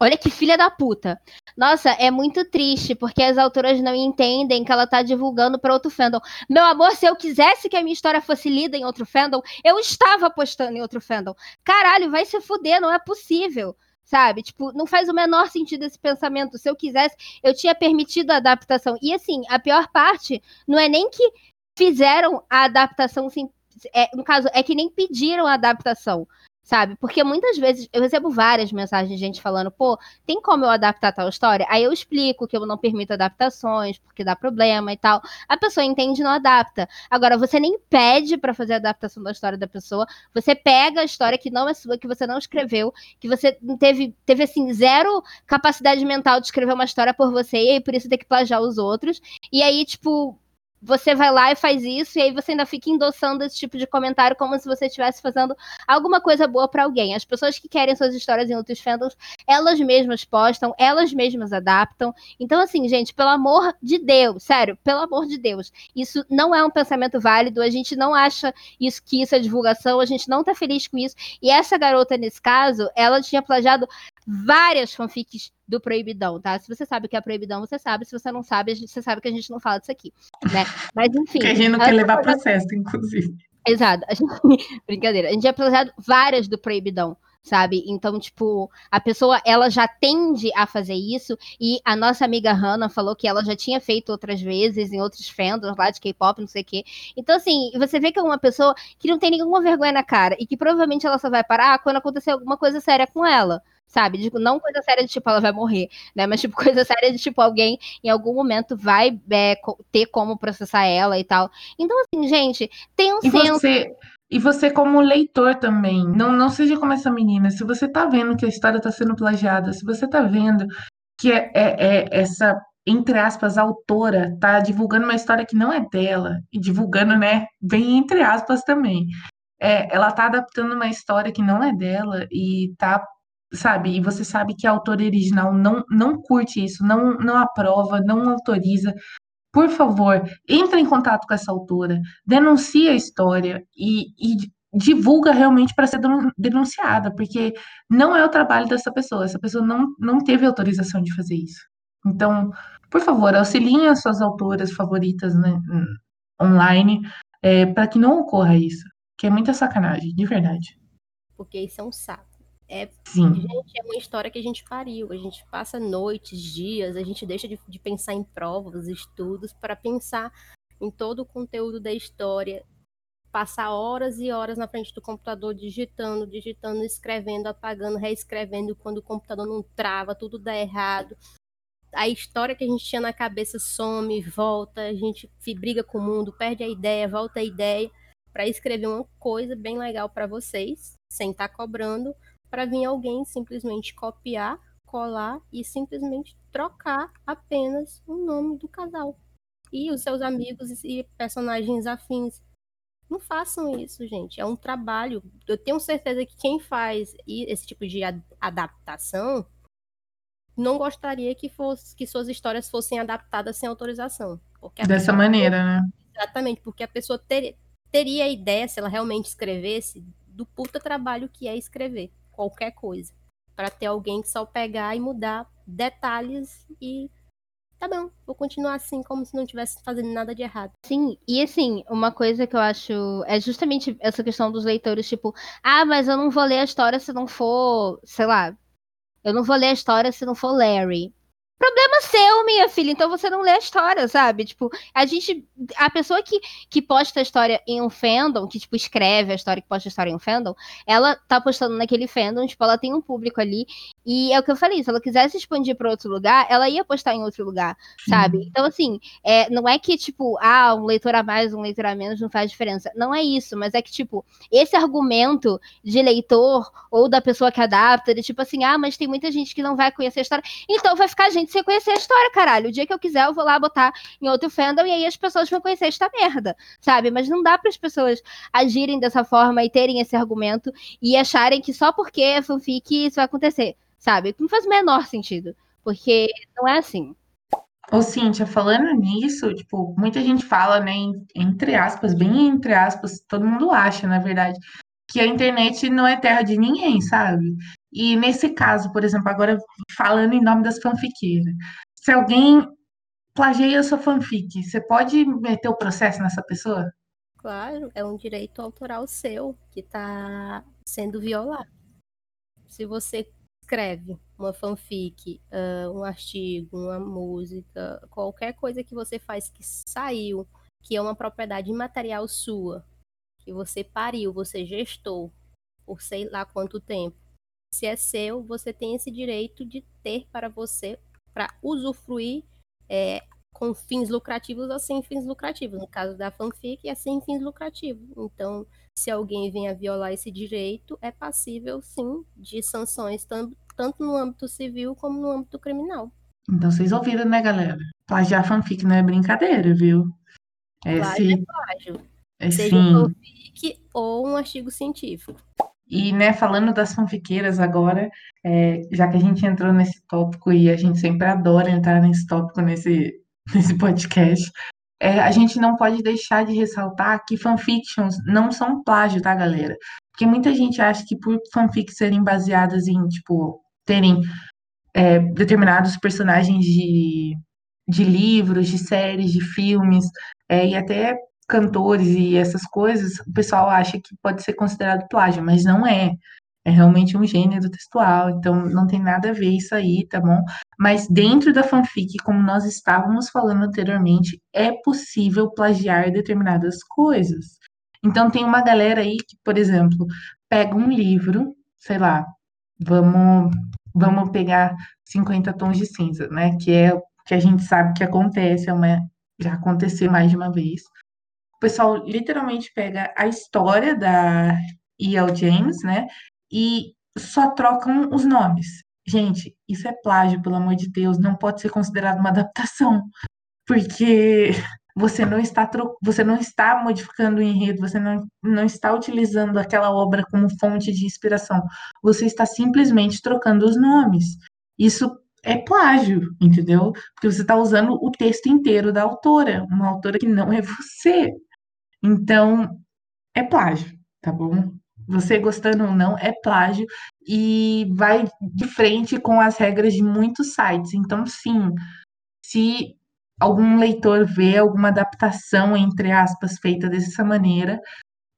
Olha que filha da puta. Nossa, é muito triste, porque as autoras não entendem que ela tá divulgando para outro fandom. Meu amor, se eu quisesse que a minha história fosse lida em outro fandom, eu estava postando em outro fandom. Caralho, vai se fuder, não é possível. Sabe? Tipo, não faz o menor sentido esse pensamento. Se eu quisesse, eu tinha permitido a adaptação. E assim, a pior parte não é nem que fizeram a adaptação, assim, é, no caso, é que nem pediram a adaptação sabe? Porque muitas vezes eu recebo várias mensagens de gente falando, pô, tem como eu adaptar tal história? Aí eu explico que eu não permito adaptações, porque dá problema e tal. A pessoa entende e não adapta. Agora, você nem pede para fazer a adaptação da história da pessoa, você pega a história que não é sua, que você não escreveu, que você teve, teve assim, zero capacidade mental de escrever uma história por você, e aí por isso tem que plagiar os outros. E aí, tipo, você vai lá e faz isso, e aí você ainda fica endossando esse tipo de comentário como se você estivesse fazendo alguma coisa boa para alguém. As pessoas que querem suas histórias em outros fandoms, elas mesmas postam, elas mesmas adaptam. Então, assim, gente, pelo amor de Deus, sério, pelo amor de Deus, isso não é um pensamento válido, a gente não acha isso que isso é divulgação, a gente não tá feliz com isso. E essa garota, nesse caso, ela tinha plagiado várias fanfics do Proibidão, tá? Se você sabe que é Proibidão, você sabe. Se você não sabe, você sabe que a gente não fala disso aqui, né? Mas enfim. Que a gente não quer levar processo, inclusive. Exato. A gente... Brincadeira. A gente já planejado várias do Proibidão sabe? Então, tipo, a pessoa ela já tende a fazer isso e a nossa amiga Hannah falou que ela já tinha feito outras vezes em outros fandoms lá de K-pop, não sei o quê. Então, assim, você vê que é uma pessoa que não tem nenhuma vergonha na cara e que provavelmente ela só vai parar quando acontecer alguma coisa séria com ela sabe? Tipo, não coisa séria de tipo, ela vai morrer, né? Mas, tipo, coisa séria de tipo, alguém em algum momento vai é, ter como processar ela e tal. Então, assim, gente, tem um e senso. Você... E você, como leitor também, não, não seja como essa menina. Se você tá vendo que a história tá sendo plagiada, se você tá vendo que é, é, é essa, entre aspas, autora tá divulgando uma história que não é dela, e divulgando, né, bem entre aspas também. É, ela tá adaptando uma história que não é dela e tá sabe? E você sabe que a autora original não, não curte isso, não, não aprova, não autoriza. Por favor, entre em contato com essa autora, denuncie a história e, e divulga realmente para ser denunciada, porque não é o trabalho dessa pessoa. Essa pessoa não, não teve autorização de fazer isso. Então, por favor, auxiliem as suas autoras favoritas né, online é, para que não ocorra isso, que é muita sacanagem, de verdade. Porque isso é um saco. É, Sim. gente, é uma história que a gente pariu. A gente passa noites, dias, a gente deixa de, de pensar em provas, estudos, para pensar em todo o conteúdo da história. Passar horas e horas na frente do computador digitando, digitando, escrevendo, apagando, reescrevendo. Quando o computador não trava, tudo dá errado. A história que a gente tinha na cabeça some, volta, a gente briga com o mundo, perde a ideia, volta a ideia para escrever uma coisa bem legal para vocês, sem estar tá cobrando, para vir alguém simplesmente copiar, colar e simplesmente trocar apenas o nome do casal. E os seus amigos e personagens afins. Não façam isso, gente. É um trabalho. Eu tenho certeza que quem faz esse tipo de adaptação não gostaria que, fosse, que suas histórias fossem adaptadas sem autorização. Dessa maneira, né? Exatamente, porque a pessoa ter, teria a ideia, se ela realmente escrevesse, do puta trabalho que é escrever qualquer coisa. Para ter alguém que só pegar e mudar detalhes e tá bom, vou continuar assim como se não tivesse fazendo nada de errado. Sim, e assim, uma coisa que eu acho é justamente essa questão dos leitores, tipo, ah, mas eu não vou ler a história se não for, sei lá, eu não vou ler a história se não for Larry. Problema seu, minha filha. Então você não lê a história, sabe? Tipo, a gente. A pessoa que, que posta a história em um fandom, que, tipo, escreve a história, que posta a história em um fandom, ela tá postando naquele fandom, tipo, ela tem um público ali. E é o que eu falei, se ela quisesse expandir para outro lugar, ela ia postar em outro lugar, sabe? Uhum. Então, assim, é, não é que, tipo, ah, um leitor a mais, um leitor a menos não faz diferença. Não é isso, mas é que, tipo, esse argumento de leitor ou da pessoa que adapta, de tipo assim, ah, mas tem muita gente que não vai conhecer a história, então vai ficar gente sem conhecer a história, caralho. O dia que eu quiser, eu vou lá botar em outro fandom e aí as pessoas vão conhecer esta merda, sabe? Mas não dá para as pessoas agirem dessa forma e terem esse argumento e acharem que só porque é fanfic isso vai acontecer, sabe? Não faz o menor sentido, porque não é assim. Ô, Cíntia, falando nisso, tipo, muita gente fala, né, entre aspas, bem entre aspas, todo mundo acha, na verdade, que a internet não é terra de ninguém, sabe? E nesse caso, por exemplo, agora falando em nome das fanfiqueiras, se alguém plageia sua fanfic, você pode meter o processo nessa pessoa? Claro, é um direito autoral seu que está sendo violado. Se você escreve uma fanfic, uh, um artigo, uma música, qualquer coisa que você faz que saiu, que é uma propriedade imaterial sua, que você pariu, você gestou por sei lá quanto tempo. Se é seu, você tem esse direito de ter para você, para usufruir é, com fins lucrativos ou sem fins lucrativos. No caso da fanfic, é sem fins lucrativos. Então, se alguém vem a violar esse direito, é passível, sim, de sanções, tanto no âmbito civil como no âmbito criminal. Então, vocês ouviram, né, galera? Plagiar fanfic não é brincadeira, viu? É, Plágio se, é plágio. é, Seja sim. Fanfic ou um artigo científico. E, né, falando das fanfiqueiras agora, é, já que a gente entrou nesse tópico e a gente sempre adora entrar nesse tópico nesse, nesse podcast, é, a gente não pode deixar de ressaltar que fanfictions não são plágio, tá, galera? Porque muita gente acha que por fanfics serem baseadas em, tipo, terem é, determinados personagens de, de livros, de séries, de filmes, é, e até cantores e essas coisas, o pessoal acha que pode ser considerado plágio, mas não é. É realmente um gênero textual, então não tem nada a ver isso aí, tá bom? Mas dentro da fanfic, como nós estávamos falando anteriormente, é possível plagiar determinadas coisas. Então tem uma galera aí que, por exemplo, pega um livro, sei lá, vamos vamos pegar 50 tons de cinza, né? Que é que a gente sabe que acontece, é uma, já aconteceu mais de uma vez. Pessoal literalmente pega a história da E.L. James, né? E só trocam os nomes. Gente, isso é plágio, pelo amor de Deus, não pode ser considerado uma adaptação, porque você não está você não está modificando o enredo, você não, não está utilizando aquela obra como fonte de inspiração, você está simplesmente trocando os nomes. Isso é plágio, entendeu? Porque você está usando o texto inteiro da autora, uma autora que não é você. Então, é plágio, tá bom? Você gostando ou não, é plágio e vai de frente com as regras de muitos sites. Então, sim, se algum leitor vê alguma adaptação, entre aspas, feita dessa maneira,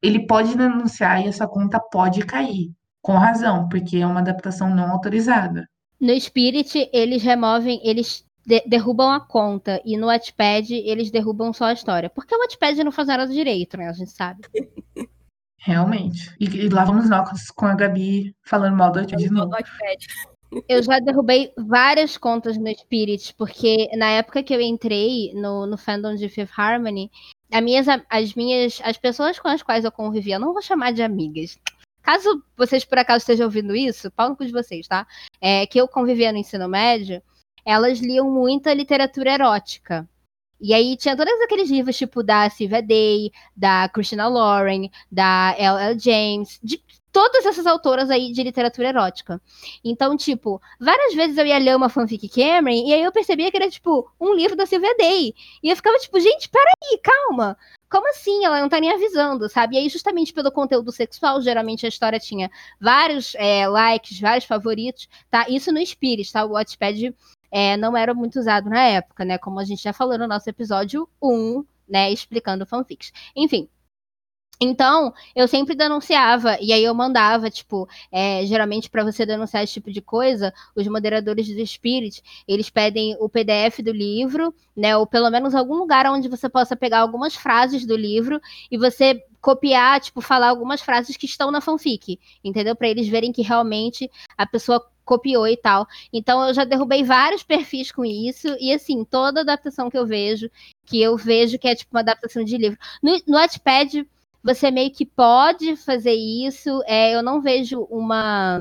ele pode denunciar e essa conta pode cair. Com razão, porque é uma adaptação não autorizada. No Spirit, eles removem, eles de- derrubam a conta. E no Wattpad, eles derrubam só a história. Porque o Wattpad não faz nada direito, né? A gente sabe. Realmente. E, e lá vamos nós com a Gabi falando mal do Wattpad de novo. Eu já derrubei várias contas no Spirit, porque na época que eu entrei no, no fandom de Fifth Harmony, as minhas, as minhas, as pessoas com as quais eu convivia, eu não vou chamar de amigas. Caso vocês por acaso estejam ouvindo isso, pau no cu de vocês, tá? É, que eu convivia no ensino médio, elas liam muita literatura erótica. E aí tinha todos aqueles livros, tipo, da Sylvia Day, da Christina Lauren, da L.L. James, de todas essas autoras aí de literatura erótica. Então, tipo, várias vezes eu ia ler uma fanfic Cameron e aí eu percebia que era, tipo, um livro da Sylvia Day. E eu ficava, tipo, gente, peraí, calma. Como assim? Ela não tá nem avisando, sabe? E aí, justamente pelo conteúdo sexual, geralmente a história tinha vários é, likes, vários favoritos, tá? Isso no Spirit, tá? O Wattpad é, não era muito usado na época, né? Como a gente já falou no nosso episódio 1, né? Explicando fanfics. Enfim. Então, eu sempre denunciava, e aí eu mandava, tipo, é, geralmente para você denunciar esse tipo de coisa, os moderadores do Spirit, eles pedem o PDF do livro, né, ou pelo menos algum lugar onde você possa pegar algumas frases do livro e você copiar, tipo, falar algumas frases que estão na fanfic, entendeu? Para eles verem que realmente a pessoa copiou e tal. Então eu já derrubei vários perfis com isso, e assim, toda adaptação que eu vejo, que eu vejo que é tipo uma adaptação de livro. No, no Wattpad, você meio que pode fazer isso. É, eu não vejo uma.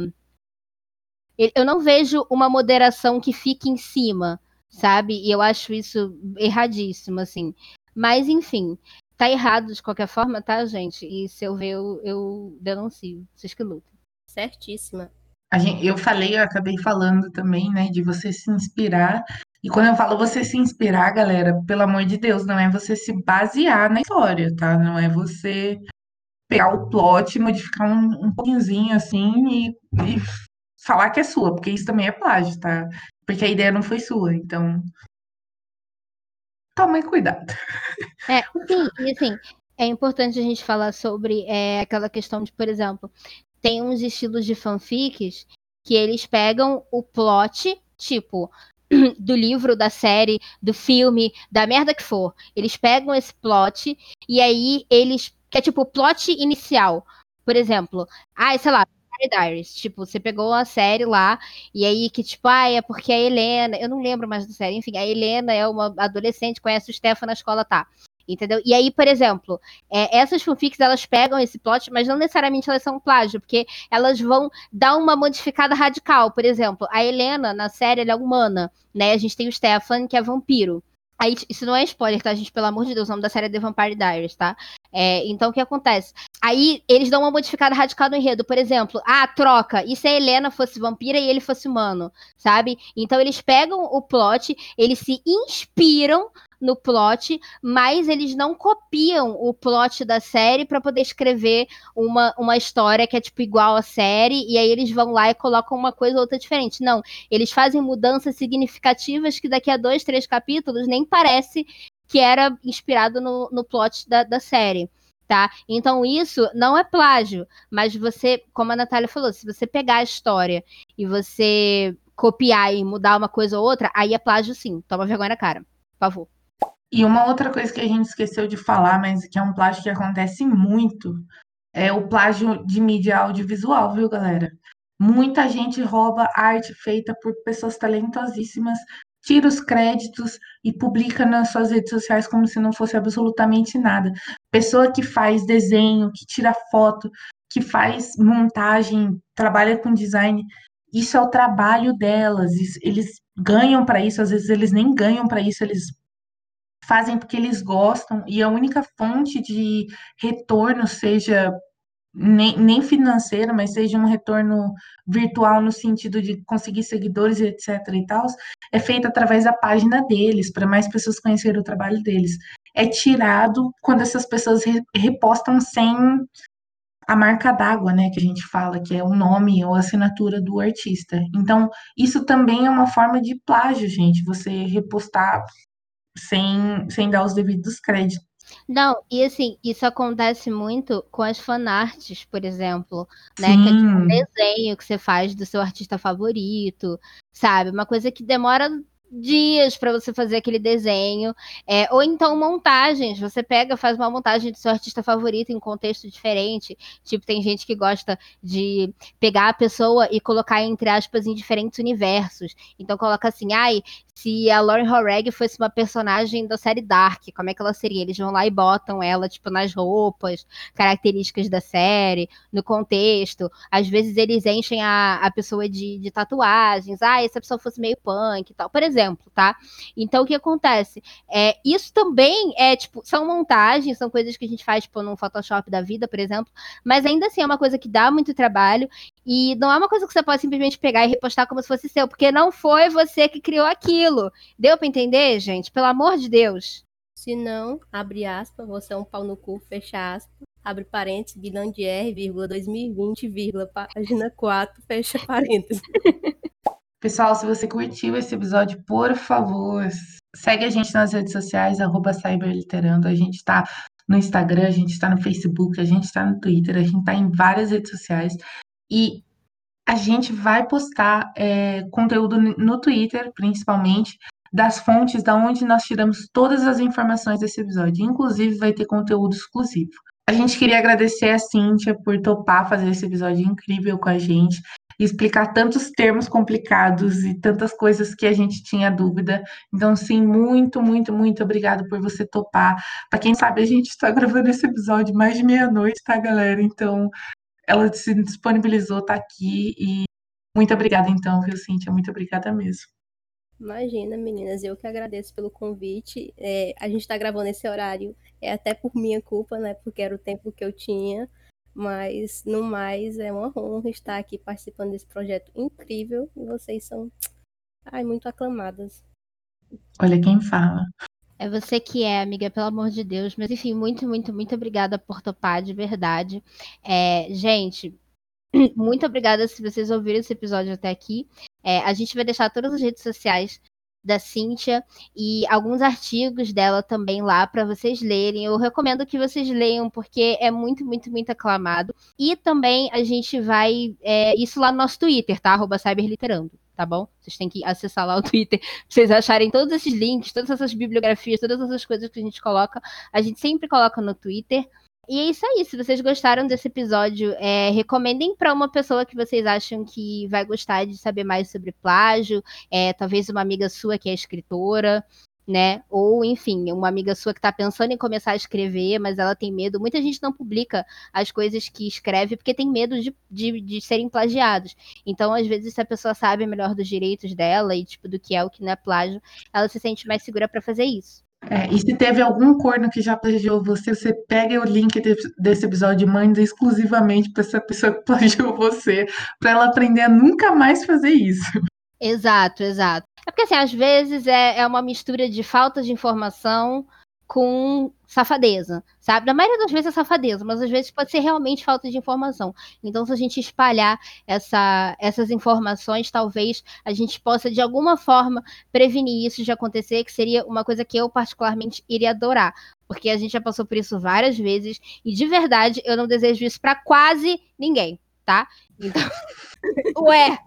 Eu não vejo uma moderação que fique em cima, sabe? E eu acho isso erradíssimo, assim. Mas, enfim, tá errado de qualquer forma, tá, gente? E se eu ver, eu, eu denuncio. Vocês que lutam. Certíssima. A gente, eu falei, eu acabei falando também, né, de você se inspirar. E quando eu falo você se inspirar, galera, pelo amor de Deus, não é você se basear na história, tá? Não é você pegar o plot, modificar um, um pouquinho assim e, e falar que é sua, porque isso também é plágio, tá? Porque a ideia não foi sua, então. Tome cuidado. É, sim, e assim, é importante a gente falar sobre é, aquela questão de, por exemplo, tem uns estilos de fanfics que eles pegam o plot, tipo, do livro, da série, do filme, da merda que for. Eles pegam esse plot e aí eles. Que é tipo o plot inicial. Por exemplo, ah, sei lá, Diaries. Tipo, você pegou a série lá, e aí que, tipo, ah, é porque a Helena. Eu não lembro mais da série, enfim, a Helena é uma adolescente, conhece o Stefan na escola, tá. Entendeu? E aí, por exemplo, é, essas fanfics elas pegam esse plot, mas não necessariamente elas são plágio, porque elas vão dar uma modificada radical. Por exemplo, a Helena, na série, ela é humana, né? A gente tem o Stefan, que é vampiro. Aí, isso não é spoiler, tá, gente? Pelo amor de Deus, o nome da série é The Vampire Diaries, tá? É, então, o que acontece? Aí, eles dão uma modificada radical no enredo. Por exemplo, ah, troca. E se a Helena fosse vampira e ele fosse humano, sabe? Então, eles pegam o plot, eles se inspiram no plot, mas eles não copiam o plot da série para poder escrever uma, uma história que é tipo igual à série, e aí eles vão lá e colocam uma coisa ou outra diferente. Não, eles fazem mudanças significativas que daqui a dois, três capítulos nem parece que era inspirado no, no plot da, da série. Tá? Então isso não é plágio, mas você, como a Natália falou, se você pegar a história e você copiar e mudar uma coisa ou outra, aí é plágio sim. Toma vergonha na cara, por favor. E uma outra coisa que a gente esqueceu de falar, mas que é um plágio que acontece muito, é o plágio de mídia audiovisual, viu, galera? Muita gente rouba arte feita por pessoas talentosíssimas, tira os créditos e publica nas suas redes sociais como se não fosse absolutamente nada. Pessoa que faz desenho, que tira foto, que faz montagem, trabalha com design, isso é o trabalho delas. Eles ganham para isso, às vezes eles nem ganham para isso, eles fazem porque eles gostam e a única fonte de retorno seja nem, nem financeiro, mas seja um retorno virtual no sentido de conseguir seguidores etc e tal, é feita através da página deles, para mais pessoas conhecerem o trabalho deles. É tirado quando essas pessoas re, repostam sem a marca d'água, né, que a gente fala, que é o nome ou assinatura do artista. Então, isso também é uma forma de plágio, gente, você repostar sem, sem dar os devidos créditos. Não, e assim, isso acontece muito com as fanarts, por exemplo, né? Sim. Que é tipo um desenho que você faz do seu artista favorito, sabe? Uma coisa que demora dias para você fazer aquele desenho, é, ou então montagens, você pega, faz uma montagem do seu artista favorito em contexto diferente, tipo, tem gente que gosta de pegar a pessoa e colocar entre aspas em diferentes universos, então coloca assim, ai, se a Lauren Horeg fosse uma personagem da série Dark, como é que ela seria? Eles vão lá e botam ela, tipo, nas roupas, características da série, no contexto. Às vezes eles enchem a, a pessoa de, de tatuagens. Ah, se a pessoa fosse meio punk e tal. Por exemplo, tá? Então, o que acontece? É, isso também é, tipo, são montagens, são coisas que a gente faz, tipo, no Photoshop da vida, por exemplo. Mas ainda assim é uma coisa que dá muito trabalho. E não é uma coisa que você pode simplesmente pegar e repostar como se fosse seu, porque não foi você que criou aquilo. Deu para entender, gente? Pelo amor de Deus. Se não, abre aspas, você é um pau no cu, fecha aspas, abre parênteses, Guilandier, vírgula, 2020, vírgula, página 4, fecha parênteses. Pessoal, se você curtiu esse episódio, por favor, segue a gente nas redes sociais, Cyberliterando. A gente tá no Instagram, a gente tá no Facebook, a gente tá no Twitter, a gente tá em várias redes sociais. E a gente vai postar é, conteúdo no Twitter, principalmente, das fontes da onde nós tiramos todas as informações desse episódio. Inclusive, vai ter conteúdo exclusivo. A gente queria agradecer a Cíntia por topar fazer esse episódio incrível com a gente explicar tantos termos complicados e tantas coisas que a gente tinha dúvida. Então, sim, muito, muito, muito obrigado por você topar. Para quem sabe, a gente está gravando esse episódio mais de meia-noite, tá, galera? Então, ela se disponibilizou, tá aqui e muito obrigada então, viu, Cíntia? Muito obrigada mesmo. Imagina, meninas, eu que agradeço pelo convite. É, a gente está gravando esse horário, é até por minha culpa, né? Porque era o tempo que eu tinha. Mas, no mais, é uma honra estar aqui participando desse projeto incrível. E vocês são, ai, muito aclamadas. Olha quem fala. É você que é, amiga, pelo amor de Deus. Mas, enfim, muito, muito, muito obrigada por topar, de verdade. É, gente, muito obrigada se vocês ouviram esse episódio até aqui. É, a gente vai deixar todas as redes sociais da Cíntia e alguns artigos dela também lá para vocês lerem. Eu recomendo que vocês leiam porque é muito, muito, muito aclamado. E também a gente vai é, isso lá no nosso Twitter, tá? Arroba Cyberliterando tá bom? Vocês têm que acessar lá o Twitter pra vocês acharem todos esses links, todas essas bibliografias, todas essas coisas que a gente coloca. A gente sempre coloca no Twitter. E é isso aí. Se vocês gostaram desse episódio, é, recomendem para uma pessoa que vocês acham que vai gostar de saber mais sobre plágio. É, talvez uma amiga sua que é escritora. né? Ou, enfim, uma amiga sua que está pensando em começar a escrever, mas ela tem medo. Muita gente não publica as coisas que escreve porque tem medo de, de, de serem plagiados. Então, às vezes, se a pessoa sabe melhor dos direitos dela e, tipo, do que é o que não é plágio, ela se sente mais segura para fazer isso. É, e se teve algum corno que já plagiou você, você pega o link de, desse episódio e manda exclusivamente para essa pessoa que plagiou você, para ela aprender a nunca mais fazer isso. Exato, exato. É porque, assim, às vezes é, é uma mistura de falta de informação com safadeza, sabe? Na maioria das vezes é safadeza, mas às vezes pode ser realmente falta de informação. Então, se a gente espalhar essa, essas informações, talvez a gente possa, de alguma forma, prevenir isso de acontecer, que seria uma coisa que eu, particularmente, iria adorar. Porque a gente já passou por isso várias vezes, e de verdade, eu não desejo isso para quase ninguém, tá? Então, ué,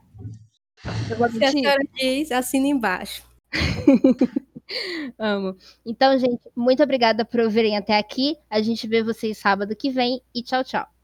se a senhora diz, assina embaixo. Amo. Então, gente, muito obrigada por virem até aqui. A gente vê vocês sábado que vem e tchau, tchau.